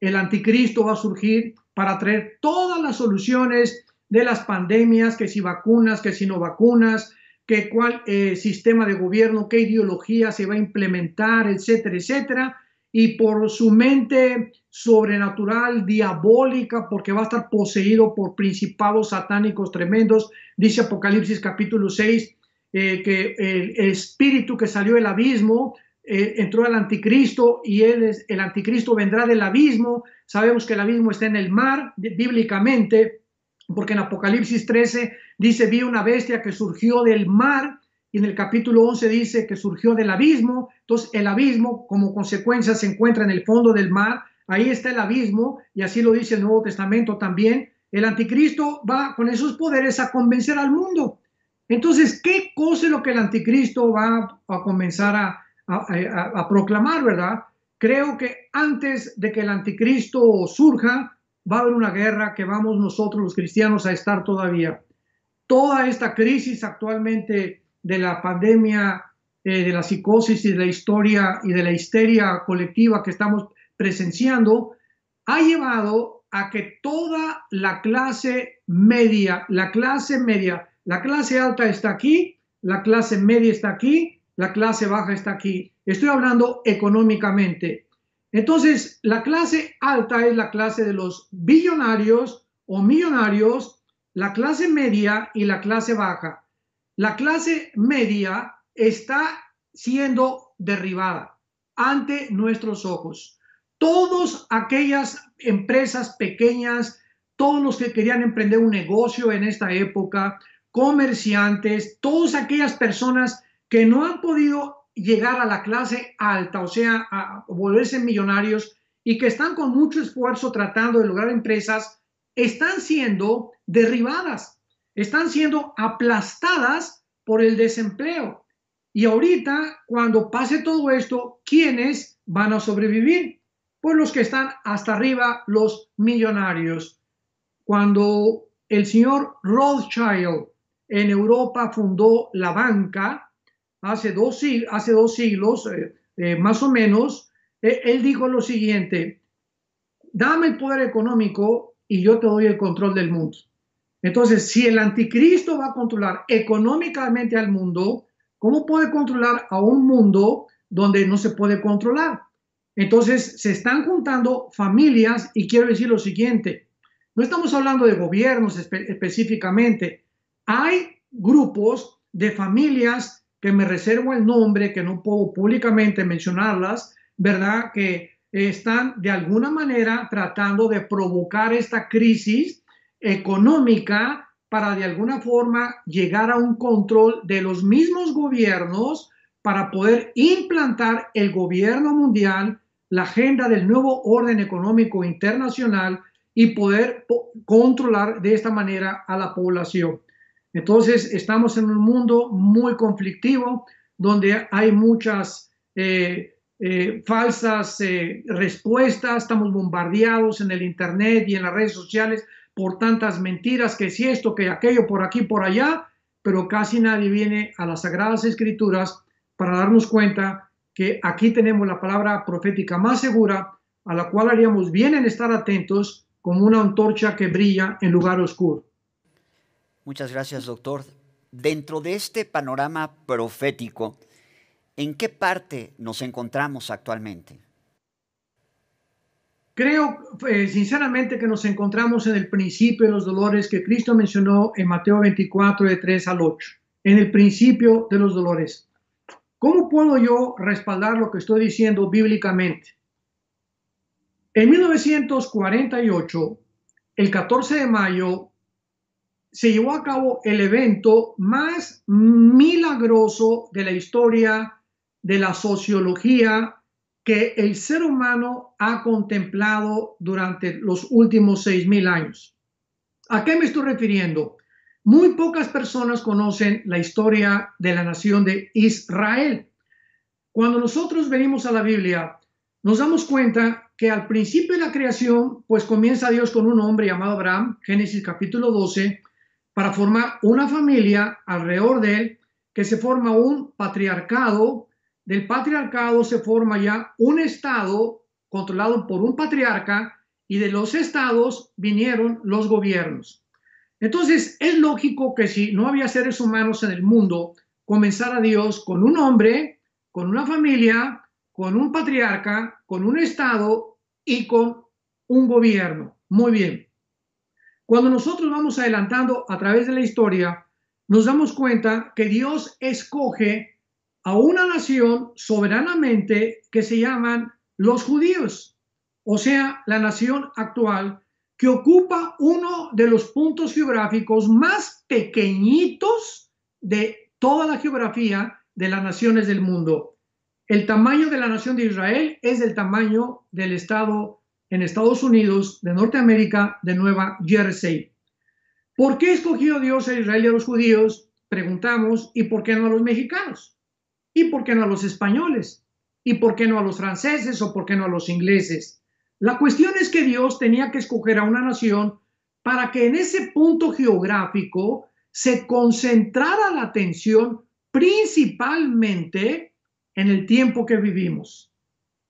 el anticristo va a surgir para traer todas las soluciones de las pandemias, que si vacunas, que si no vacunas, que cuál eh, sistema de gobierno, qué ideología se va a implementar, etcétera, etcétera. Y por su mente sobrenatural, diabólica, porque va a estar poseído por principados satánicos tremendos, dice Apocalipsis capítulo 6, eh, que el, espíritu que salió del abismo eh, entró al anticristo y él es, el anticristo vendrá del abismo. Sabemos que el abismo está en el mar, bíblicamente, porque en Apocalipsis 13 dice, vi una bestia que surgió del mar, y en el capítulo 11 dice que surgió del abismo. Entonces el abismo como consecuencia se encuentra en el fondo del mar, ahí está el abismo, y así lo dice el Nuevo Testamento también. El anticristo va con esos poderes a convencer al mundo. Entonces, ¿qué cosa es lo que el anticristo va a comenzar a, proclamar, verdad? Creo que antes de que el anticristo surja, va a haber una guerra que vamos nosotros los cristianos a estar todavía. Toda esta crisis actualmente de la pandemia, eh, de la psicosis y de la historia y de la histeria colectiva que estamos presenciando, ha llevado a que toda la clase media, la clase media, la clase alta está aquí, la clase media está aquí, la clase baja está aquí. Estoy hablando económicamente. Entonces, la clase alta es la clase de los billonarios o millonarios, la clase media y la clase baja. La clase media está siendo derribada ante nuestros ojos. Todas aquellas empresas pequeñas, todos los que querían emprender un negocio en esta época, comerciantes, todas aquellas personas que no han podido llegar a la clase alta, o sea, a volverse millonarios y que están con mucho esfuerzo tratando de lograr empresas, están siendo derribadas, están siendo aplastadas por el desempleo. Y ahorita, cuando pase todo esto, ¿quiénes van a sobrevivir? Pues los que están hasta arriba, los millonarios. Cuando el señor Rothschild en Europa fundó la banca, hace dos, siglos, eh, eh, más o menos, eh, él dijo lo siguiente, dame el poder económico y yo te doy el control del mundo. Entonces, si el anticristo va a controlar económicamente al mundo, ¿cómo puede controlar a un mundo donde no se puede controlar? Entonces, se están juntando familias y quiero decir lo siguiente, no estamos hablando de gobiernos específicamente, hay grupos de familias que me reservo el nombre, que no puedo públicamente mencionarlas, ¿verdad? Que están de alguna manera tratando de provocar esta crisis económica para de alguna forma llegar a un control de los mismos gobiernos para poder implantar el gobierno mundial, la agenda del nuevo orden económico internacional y poder controlar de esta manera a la población. Entonces, estamos en un mundo muy conflictivo donde hay muchas eh, eh, falsas eh, respuestas, estamos bombardeados en el Internet y en las redes sociales por tantas mentiras, que si esto, que aquello, por aquí, por allá, pero casi nadie viene a las Sagradas Escrituras para darnos cuenta que aquí tenemos la palabra profética más segura, a la cual haríamos bien en estar atentos como una antorcha que brilla en lugar oscuro. Muchas gracias, doctor. Dentro de este panorama profético, ¿en qué parte nos encontramos actualmente? Creo eh, sinceramente que nos encontramos en el principio de los dolores que Cristo mencionó en Mateo 24, de 3 al 8, en el principio de los dolores. ¿Cómo puedo yo respaldar lo que estoy diciendo bíblicamente? En 1948, el 14 de mayo, se llevó a cabo el evento más milagroso de la historia de la sociología que el ser humano ha contemplado durante los últimos seis mil años. ¿A qué me estoy refiriendo? Muy pocas personas conocen la historia de la nación de Israel. Cuando nosotros venimos a la Biblia, nos damos cuenta que al principio de la creación, pues comienza Dios con un hombre llamado Abraham, Génesis capítulo 12, para formar una familia alrededor de él, que se forma un patriarcado. Del patriarcado se forma ya un estado controlado por un patriarca y de los estados vinieron los gobiernos. Entonces, es lógico que si no había seres humanos en el mundo, comenzara Dios con un hombre, con una familia, con un patriarca, con un estado y con un gobierno. Muy bien. Cuando nosotros vamos adelantando a través de la historia, nos damos cuenta que Dios escoge a una nación soberanamente que se llaman los judíos, o sea, la nación actual que ocupa uno de los puntos geográficos más pequeñitos de toda la geografía de las naciones del mundo. El tamaño de la nación de Israel es el tamaño del estado en Estados Unidos de Norteamérica de Nueva Jersey. ¿Por qué escogió Dios a Israel y a los judíos? Preguntamos, ¿y por qué no a los mexicanos? ¿Y por qué no a los españoles? ¿Y por qué no a los franceses o por qué no a los ingleses? La cuestión es que Dios tenía que escoger a una nación para que en ese punto geográfico se concentrara la atención principalmente en el tiempo que vivimos,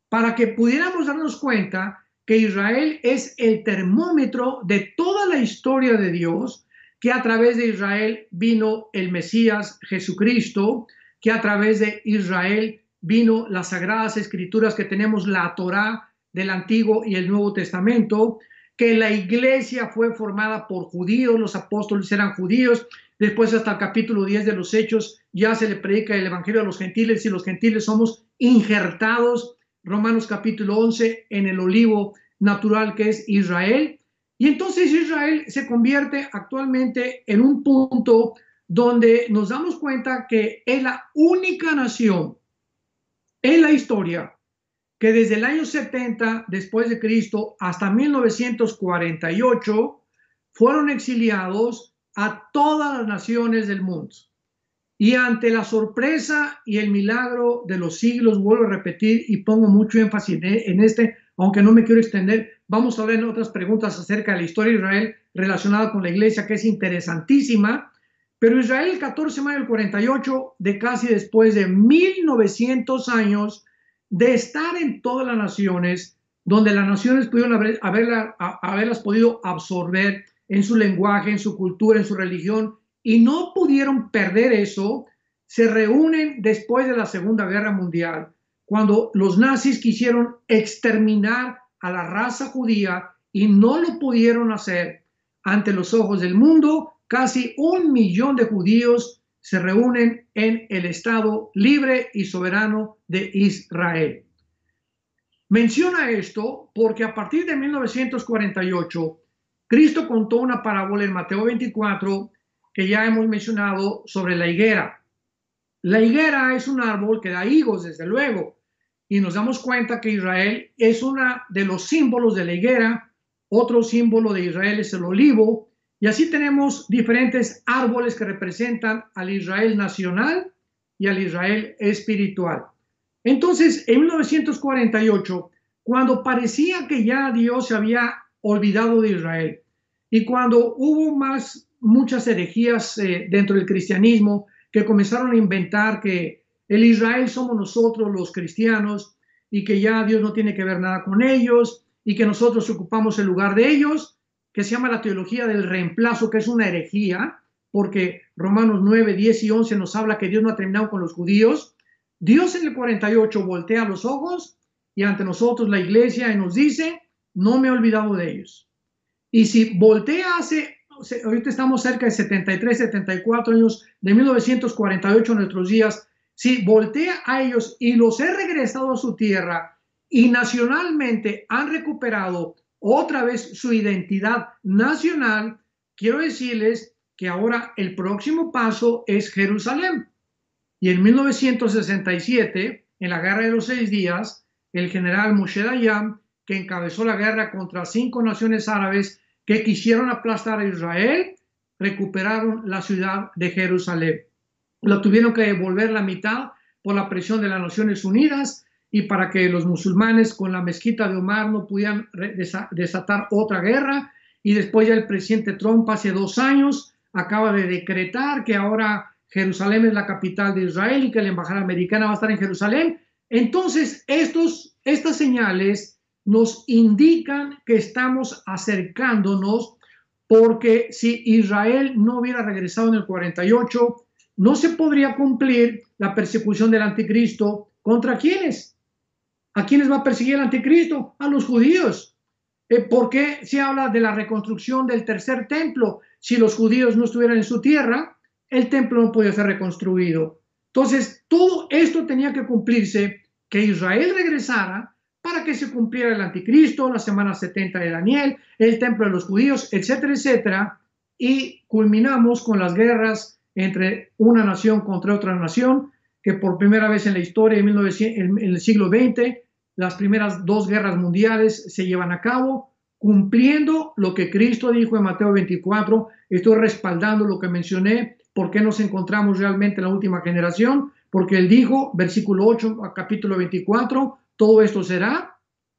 para que pudiéramos darnos cuenta que Israel es el termómetro de toda la historia de Dios, que a través de Israel vino el Mesías Jesucristo, que a través de Israel vino las sagradas escrituras que tenemos, la Torá del Antiguo y el Nuevo Testamento, que la iglesia fue formada por judíos, los apóstoles eran judíos, después hasta el capítulo 10 de los Hechos ya se le predica el Evangelio a los gentiles y los gentiles somos injertados, Romanos capítulo 11, en el olivo natural que es Israel. Y entonces Israel se convierte actualmente en un punto donde nos damos cuenta que es la única nación en la historia que desde el año 70 después de Cristo hasta 1948 fueron exiliados a todas las naciones del mundo. Y ante la sorpresa y el milagro de los siglos, vuelvo a repetir y pongo mucho énfasis en este, aunque no me quiero extender, vamos a ver en otras preguntas acerca de la historia de Israel relacionada con la iglesia, que es interesantísima. Pero Israel, el 14 de mayo del 48, de casi después de 1900 años de estar en todas las naciones, donde las naciones pudieron haber, haberlas podido absorber en su lenguaje, en su cultura, en su religión, y no pudieron perder eso, se reúnen después de la Segunda Guerra Mundial, cuando los nazis quisieron exterminar a la raza judía y no lo pudieron hacer ante los ojos del mundo, casi un millón de judíos se reúnen en el Estado libre y soberano de Israel. Menciona esto porque a partir de 1948 Cristo contó una parábola en Mateo 24 que ya hemos mencionado sobre la higuera. La higuera es un árbol que da higos, desde luego, y nos damos cuenta que Israel es uno de los símbolos de la higuera. Otro símbolo de Israel es el olivo. Y así tenemos diferentes árboles que representan al Israel nacional y al Israel espiritual. Entonces, en 1948, cuando parecía que ya Dios se había olvidado de Israel, y cuando hubo más, muchas herejías eh, dentro del cristianismo que comenzaron a inventar que el Israel somos nosotros los cristianos y que ya Dios no tiene que ver nada con ellos y que nosotros ocupamos el lugar de ellos, que se llama la teología del reemplazo, que es una herejía, porque Romanos 9, 10 y 11 nos habla que Dios no ha terminado con los judíos. Dios en el 48 voltea los ojos y ante nosotros la iglesia y nos dice, no me he olvidado de ellos. Y si voltea hace, ahorita estamos cerca de 73, 74 años, de 1948 nuestros días, si voltea a ellos y los he regresado a su tierra y nacionalmente han recuperado otra vez su identidad nacional, quiero decirles que ahora el próximo paso es Jerusalén. Y en 1967, en la Guerra de los Seis Días, el general Moshe Dayan, que encabezó la guerra contra cinco naciones árabes, que quisieron aplastar a Israel, recuperaron la ciudad de Jerusalén. Lo tuvieron que devolver la mitad por la presión de las Naciones Unidas y para que los musulmanes con la mezquita de Omar no pudieran desatar otra guerra. Y después ya el presidente Trump hace dos años acaba de decretar que ahora Jerusalén es la capital de Israel y que la embajada americana va a estar en Jerusalén. Entonces, estos, estas señales nos indican que estamos acercándonos porque si Israel no hubiera regresado en el 48, no se podría cumplir la persecución del anticristo contra quiénes. ¿A quiénes va a perseguir el anticristo? A los judíos. Eh, ¿Por qué se habla de la reconstrucción del tercer templo? Si los judíos no estuvieran en su tierra, el templo no podía ser reconstruido. Entonces, todo esto tenía que cumplirse, que Israel regresara para que se cumpliera el anticristo, la semana 70 de Daniel, el templo de los judíos, etcétera, etcétera, y culminamos con las guerras entre una nación contra otra nación, que por primera vez en la historia en, el siglo XX, las primeras dos guerras mundiales se llevan a cabo, cumpliendo lo que Cristo dijo en Mateo 24, estoy respaldando lo que mencioné, ¿por qué nos encontramos realmente en la última generación? Porque él dijo, versículo 8, capítulo 24, todo esto será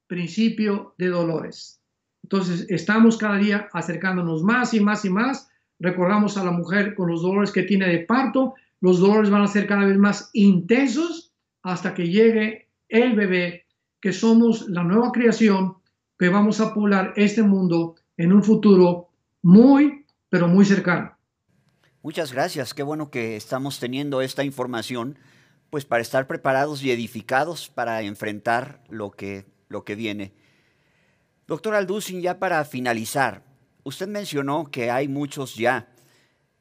principio de dolores. Entonces, estamos cada día acercándonos más y más y más. Recordamos a la mujer con los dolores que tiene de parto. Los dolores van a ser cada vez más intensos hasta que llegue el bebé, que somos la nueva creación, que vamos a poblar este mundo en un futuro muy, pero muy cercano. Muchas gracias. Qué bueno que estamos teniendo esta información pues para estar preparados y edificados para enfrentar lo que, lo que viene. Doctor Alducin, ya para finalizar, usted mencionó que hay muchos ya,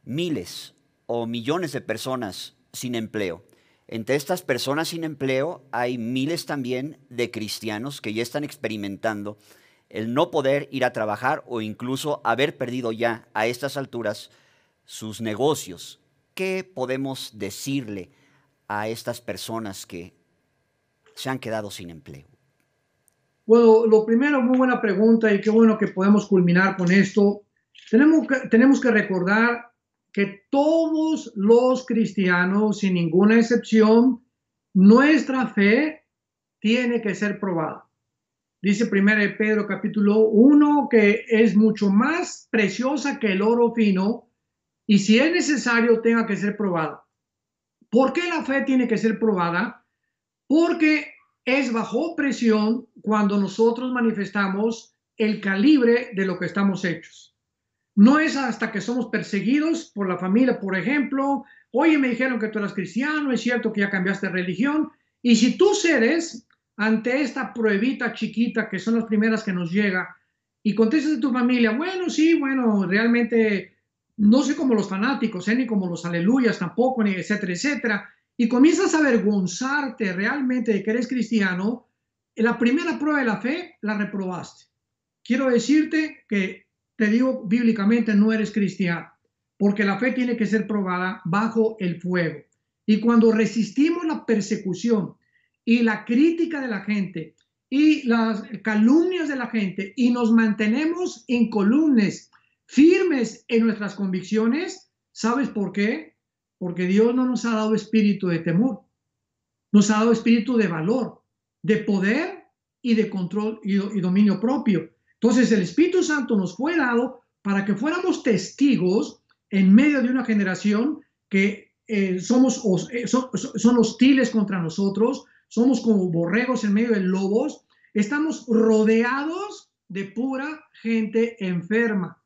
miles o millones de personas sin empleo. Entre estas personas sin empleo hay miles también de cristianos que ya están experimentando el no poder ir a trabajar o incluso haber perdido ya a estas alturas sus negocios. ¿Qué podemos decirle a estas personas que se han quedado sin empleo? Bueno, lo primero, muy buena pregunta y qué bueno que podemos culminar con esto. Tenemos que, tenemos que recordar que todos los cristianos, sin ninguna excepción, nuestra fe tiene que ser probada. Dice 1 Pedro capítulo 1 que es mucho más preciosa que el oro fino y si es necesario tenga que ser probada. ¿Por qué la fe tiene que ser probada? Porque es bajo presión cuando nosotros manifestamos el calibre de lo que estamos hechos. No es hasta que somos perseguidos por la familia, por ejemplo, oye, me dijeron que tú eras cristiano, es cierto que ya cambiaste de religión, y si tú cedes ante esta pruebita chiquita que son las primeras que nos llega y contestas a tu familia, bueno, sí, bueno, realmente no soy como los fanáticos, ¿eh? ni como los aleluyas tampoco, ni etcétera, etcétera, y comienzas a avergonzarte realmente de que eres cristiano, la primera prueba de la fe la reprobaste. Quiero decirte que, te digo bíblicamente, no eres cristiano, porque la fe tiene que ser probada bajo el fuego. Y cuando resistimos la persecución, y la crítica de la gente y las calumnias de la gente y nos mantenemos incolumnes, firmes en nuestras convicciones, ¿sabes por qué? Porque Dios no nos ha dado espíritu de temor, nos ha dado espíritu de valor, de poder y de control y, dominio propio. Entonces el Espíritu Santo nos fue dado para que fuéramos testigos en medio de una generación que eh, somos, eh, son hostiles contra nosotros, somos como borregos en medio de lobos, estamos rodeados de pura gente enferma,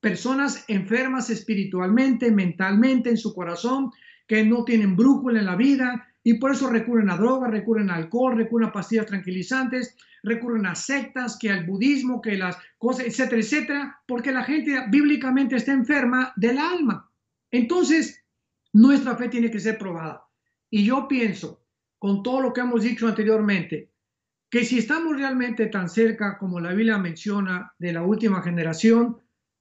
personas enfermas espiritualmente, mentalmente, en su corazón, que no tienen brújula en la vida y por eso recurren a drogas, recurren a alcohol, recurren a pastillas tranquilizantes, recurren a sectas, que al budismo, que las cosas, etcétera, etcétera, porque la gente bíblicamente está enferma del alma. Entonces, nuestra fe tiene que ser probada. Y yo pienso con todo lo que hemos dicho anteriormente, que si estamos realmente tan cerca como la Biblia menciona de la última generación,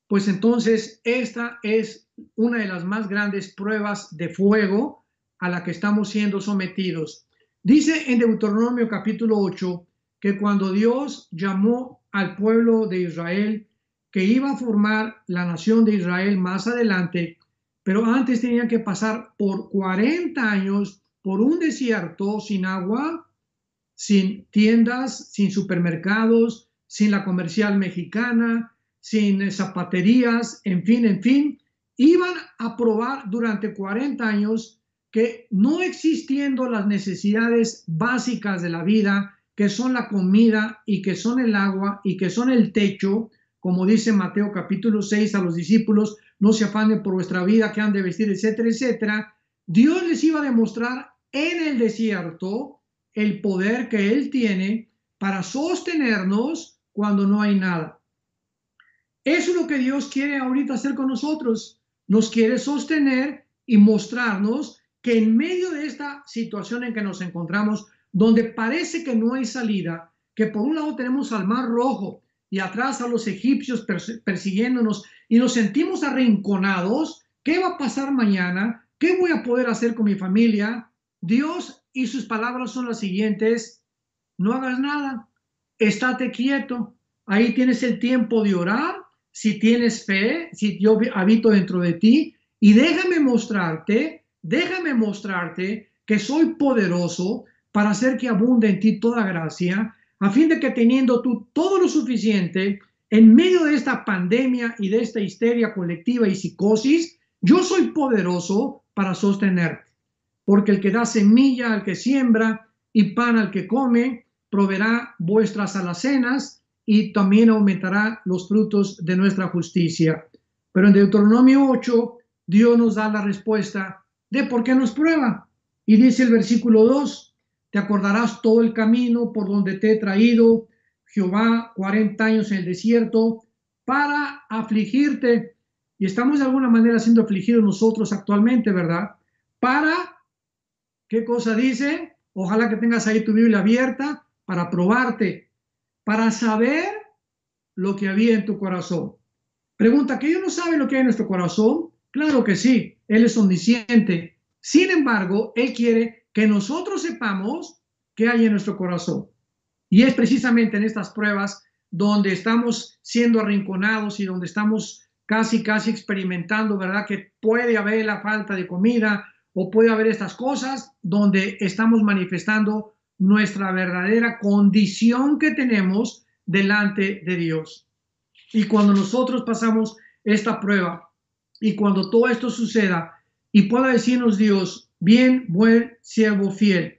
pues entonces esta es una de las más grandes pruebas de fuego a la que estamos siendo sometidos. Dice en Deuteronomio capítulo 8 que cuando Dios llamó al pueblo de Israel, que iba a formar la nación de Israel más adelante, pero antes tenían que pasar por 40 años por un desierto sin agua, sin tiendas, sin supermercados, sin la comercial mexicana, sin zapaterías, en fin, en fin, iban a probar durante 40 años que no existiendo las necesidades básicas de la vida, que son la comida y que son el agua y que son el techo, como dice Mateo capítulo 6 a los discípulos, no se afanen por vuestra vida, que han de vestir, etcétera, etcétera, Dios les iba a demostrar en el desierto el poder que Él tiene para sostenernos cuando no hay nada. Eso es lo que Dios quiere ahorita hacer con nosotros. Nos quiere sostener y mostrarnos que en medio de esta situación en que nos encontramos, donde parece que no hay salida, que por un lado tenemos al mar rojo y atrás a los egipcios persiguiéndonos y nos sentimos arrinconados, ¿qué va a pasar mañana? ¿Qué voy a poder hacer con mi familia? Dios y sus palabras son las siguientes, no hagas nada, estate quieto, ahí tienes el tiempo de orar, si tienes fe, si yo habito dentro de ti, y déjame mostrarte, déjame mostrarte que soy poderoso para hacer que abunde en ti toda gracia, a fin de que teniendo tú todo lo suficiente, en medio de esta pandemia y de esta histeria colectiva y psicosis, yo soy poderoso para sostenerte porque el que da semilla al que siembra y pan al que come, proveerá vuestras alacenas y también aumentará los frutos de nuestra justicia. Pero en Deuteronomio 8, Dios nos da la respuesta de por qué nos prueba. Y dice el versículo 2, te acordarás todo el camino por donde te he traído, Jehová, 40 años en el desierto, para afligirte. Y estamos de alguna manera siendo afligidos nosotros actualmente, ¿verdad? Para ¿Qué cosa dice? Ojalá que tengas ahí tu Biblia abierta para probarte, para saber lo que había en tu corazón. Pregunta, ¿que Dios no sabe lo que hay en nuestro corazón? Claro que sí, Él es omnisciente. Sin embargo, Él quiere que nosotros sepamos qué hay en nuestro corazón. Y es precisamente en estas pruebas donde estamos siendo arrinconados y donde estamos casi, casi experimentando, ¿verdad? Que puede haber la falta de comida o puede haber estas cosas donde estamos manifestando nuestra verdadera condición que tenemos delante de Dios. Y cuando nosotros pasamos esta prueba y cuando todo esto suceda y pueda decirnos Dios, bien, buen siervo fiel,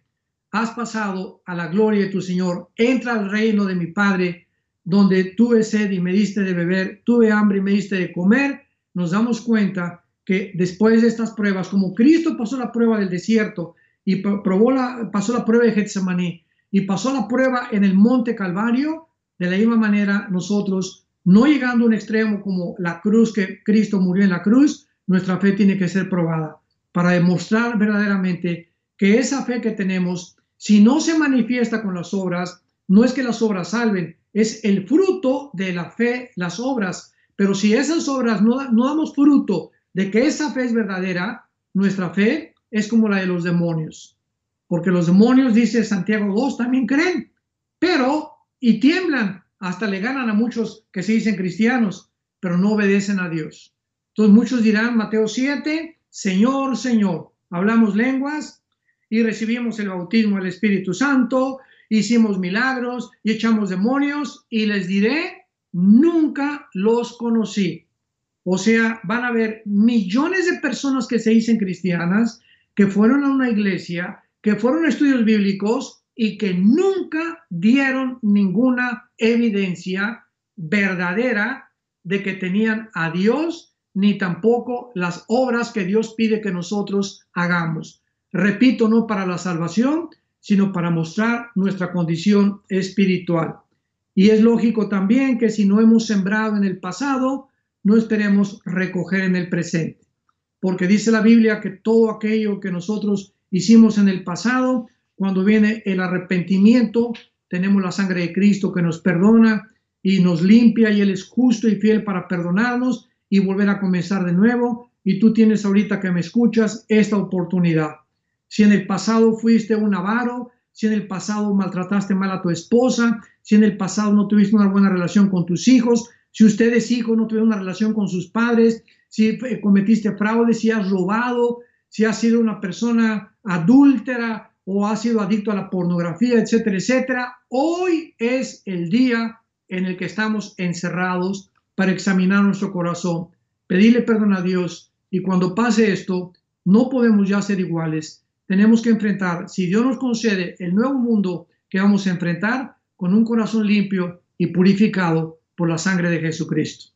has pasado a la gloria de tu Señor, entra al reino de mi Padre, donde tuve sed y me diste de beber, tuve hambre y me diste de comer, nos damos cuenta que después de estas pruebas, como Cristo pasó la prueba del desierto y probó la, pasó la prueba de Getsemaní y pasó la prueba en el monte Calvario, de la misma manera nosotros, no llegando a un extremo como la cruz que Cristo murió en la cruz, nuestra fe tiene que ser probada para demostrar verdaderamente que esa fe que tenemos, si no se manifiesta con las obras, no es que las obras salven, es el fruto de la fe, las obras. Pero si esas obras no, no damos fruto de que esa fe es verdadera, nuestra fe es como la de los demonios. Porque los demonios, dice Santiago 2, también creen, pero y tiemblan, hasta le ganan a muchos que se dicen cristianos, pero no obedecen a Dios. Entonces muchos dirán, Mateo 7, Señor, Señor, hablamos lenguas y recibimos el bautismo del Espíritu Santo, hicimos milagros y echamos demonios y les diré, nunca los conocí. O sea, van a haber millones de personas que se dicen cristianas, que fueron a una iglesia, que fueron a estudios bíblicos y que nunca dieron ninguna evidencia verdadera de que tenían a Dios, ni tampoco las obras que Dios pide que nosotros hagamos. Repito, no para la salvación, sino para mostrar nuestra condición espiritual. Y es lógico también que si no hemos sembrado en el pasado, no esperemos recoger en el presente. Porque dice la Biblia que todo aquello que nosotros hicimos en el pasado, cuando viene el arrepentimiento, tenemos la sangre de Cristo que nos perdona y nos limpia y Él es justo y fiel para perdonarnos y volver a comenzar de nuevo. Y tú tienes ahorita que me escuchas esta oportunidad. Si en el pasado fuiste un avaro, si en el pasado maltrataste mal a tu esposa, si en el pasado no tuviste una buena relación con tus hijos, si ustedes hijos no tuvieron una relación con sus padres, si cometiste fraude, si has robado, si has sido una persona adúltera o has sido adicto a la pornografía, etcétera, etcétera. Hoy es el día en el que estamos encerrados para examinar nuestro corazón, pedirle perdón a Dios y cuando pase esto, no podemos ya ser iguales. Tenemos que enfrentar, si Dios nos concede el nuevo mundo que vamos a enfrentar, con un corazón limpio y purificado por la sangre de Jesucristo.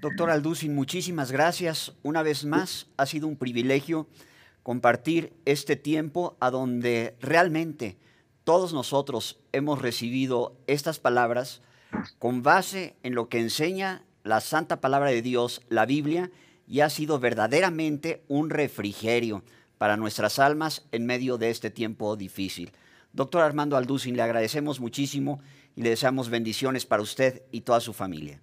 Doctor Alducin, muchísimas gracias. Una vez más, ha sido un privilegio compartir este tiempo a donde realmente todos nosotros hemos recibido estas palabras con base en lo que enseña la santa palabra de Dios, la Biblia, y ha sido verdaderamente un refrigerio para nuestras almas en medio de este tiempo difícil. Doctor Armando Alducin, le agradecemos muchísimo y le deseamos bendiciones para usted y toda su familia.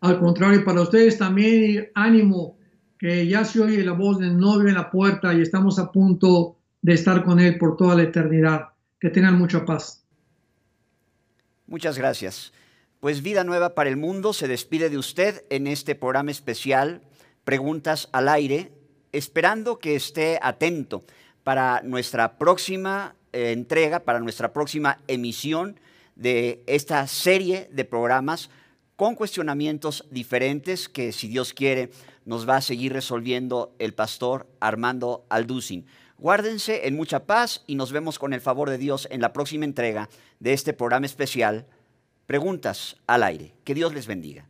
Al contrario, para ustedes también ánimo, que ya se oye la voz del novio en la puerta y estamos a punto de estar con él por toda la eternidad. Que tengan mucha paz. Muchas gracias. Pues Vida Nueva para el Mundo se despide de usted en este programa especial, Preguntas al Aire, esperando que esté atento para nuestra próxima eh, entrega, para nuestra próxima emisión de esta serie de programas con cuestionamientos diferentes que, si Dios quiere, nos va a seguir resolviendo el pastor Armando Alducin. Guárdense en mucha paz y nos vemos con el favor de Dios en la próxima entrega de este programa especial, Preguntas al aire. Que Dios les bendiga.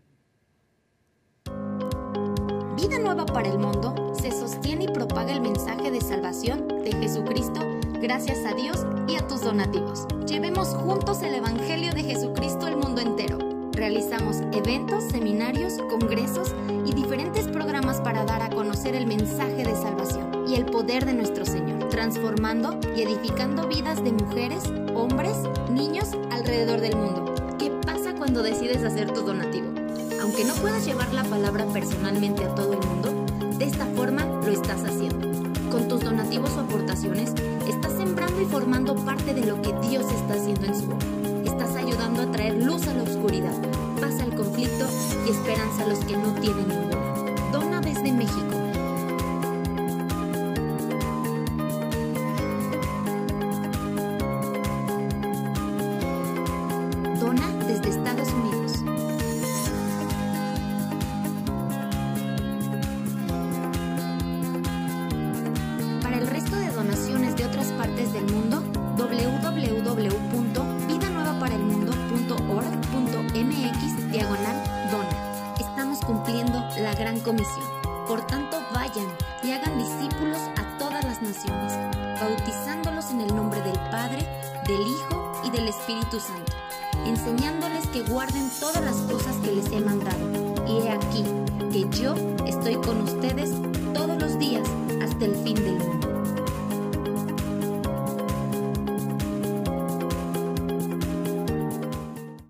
Vida Nueva para el Mundo se sostiene y propaga el mensaje de salvación de Jesucristo gracias a Dios y a tus donativos. Llevemos juntos el Evangelio de Jesucristo al mundo entero. Realizamos eventos, seminarios, congresos y diferentes programas para dar a conocer el mensaje de salvación y el poder de nuestro Señor, transformando y edificando vidas de mujeres, hombres, niños alrededor del mundo. ¿Qué pasa cuando decides hacer tu donativo? Aunque no puedas llevar la palabra personalmente a todo el mundo, de esta forma lo estás haciendo. Con tus donativos o aportaciones, estás sembrando y formando parte de lo que Dios está haciendo en su obra traer luz a la oscuridad, paz al conflicto y esperanza a los que no tienen.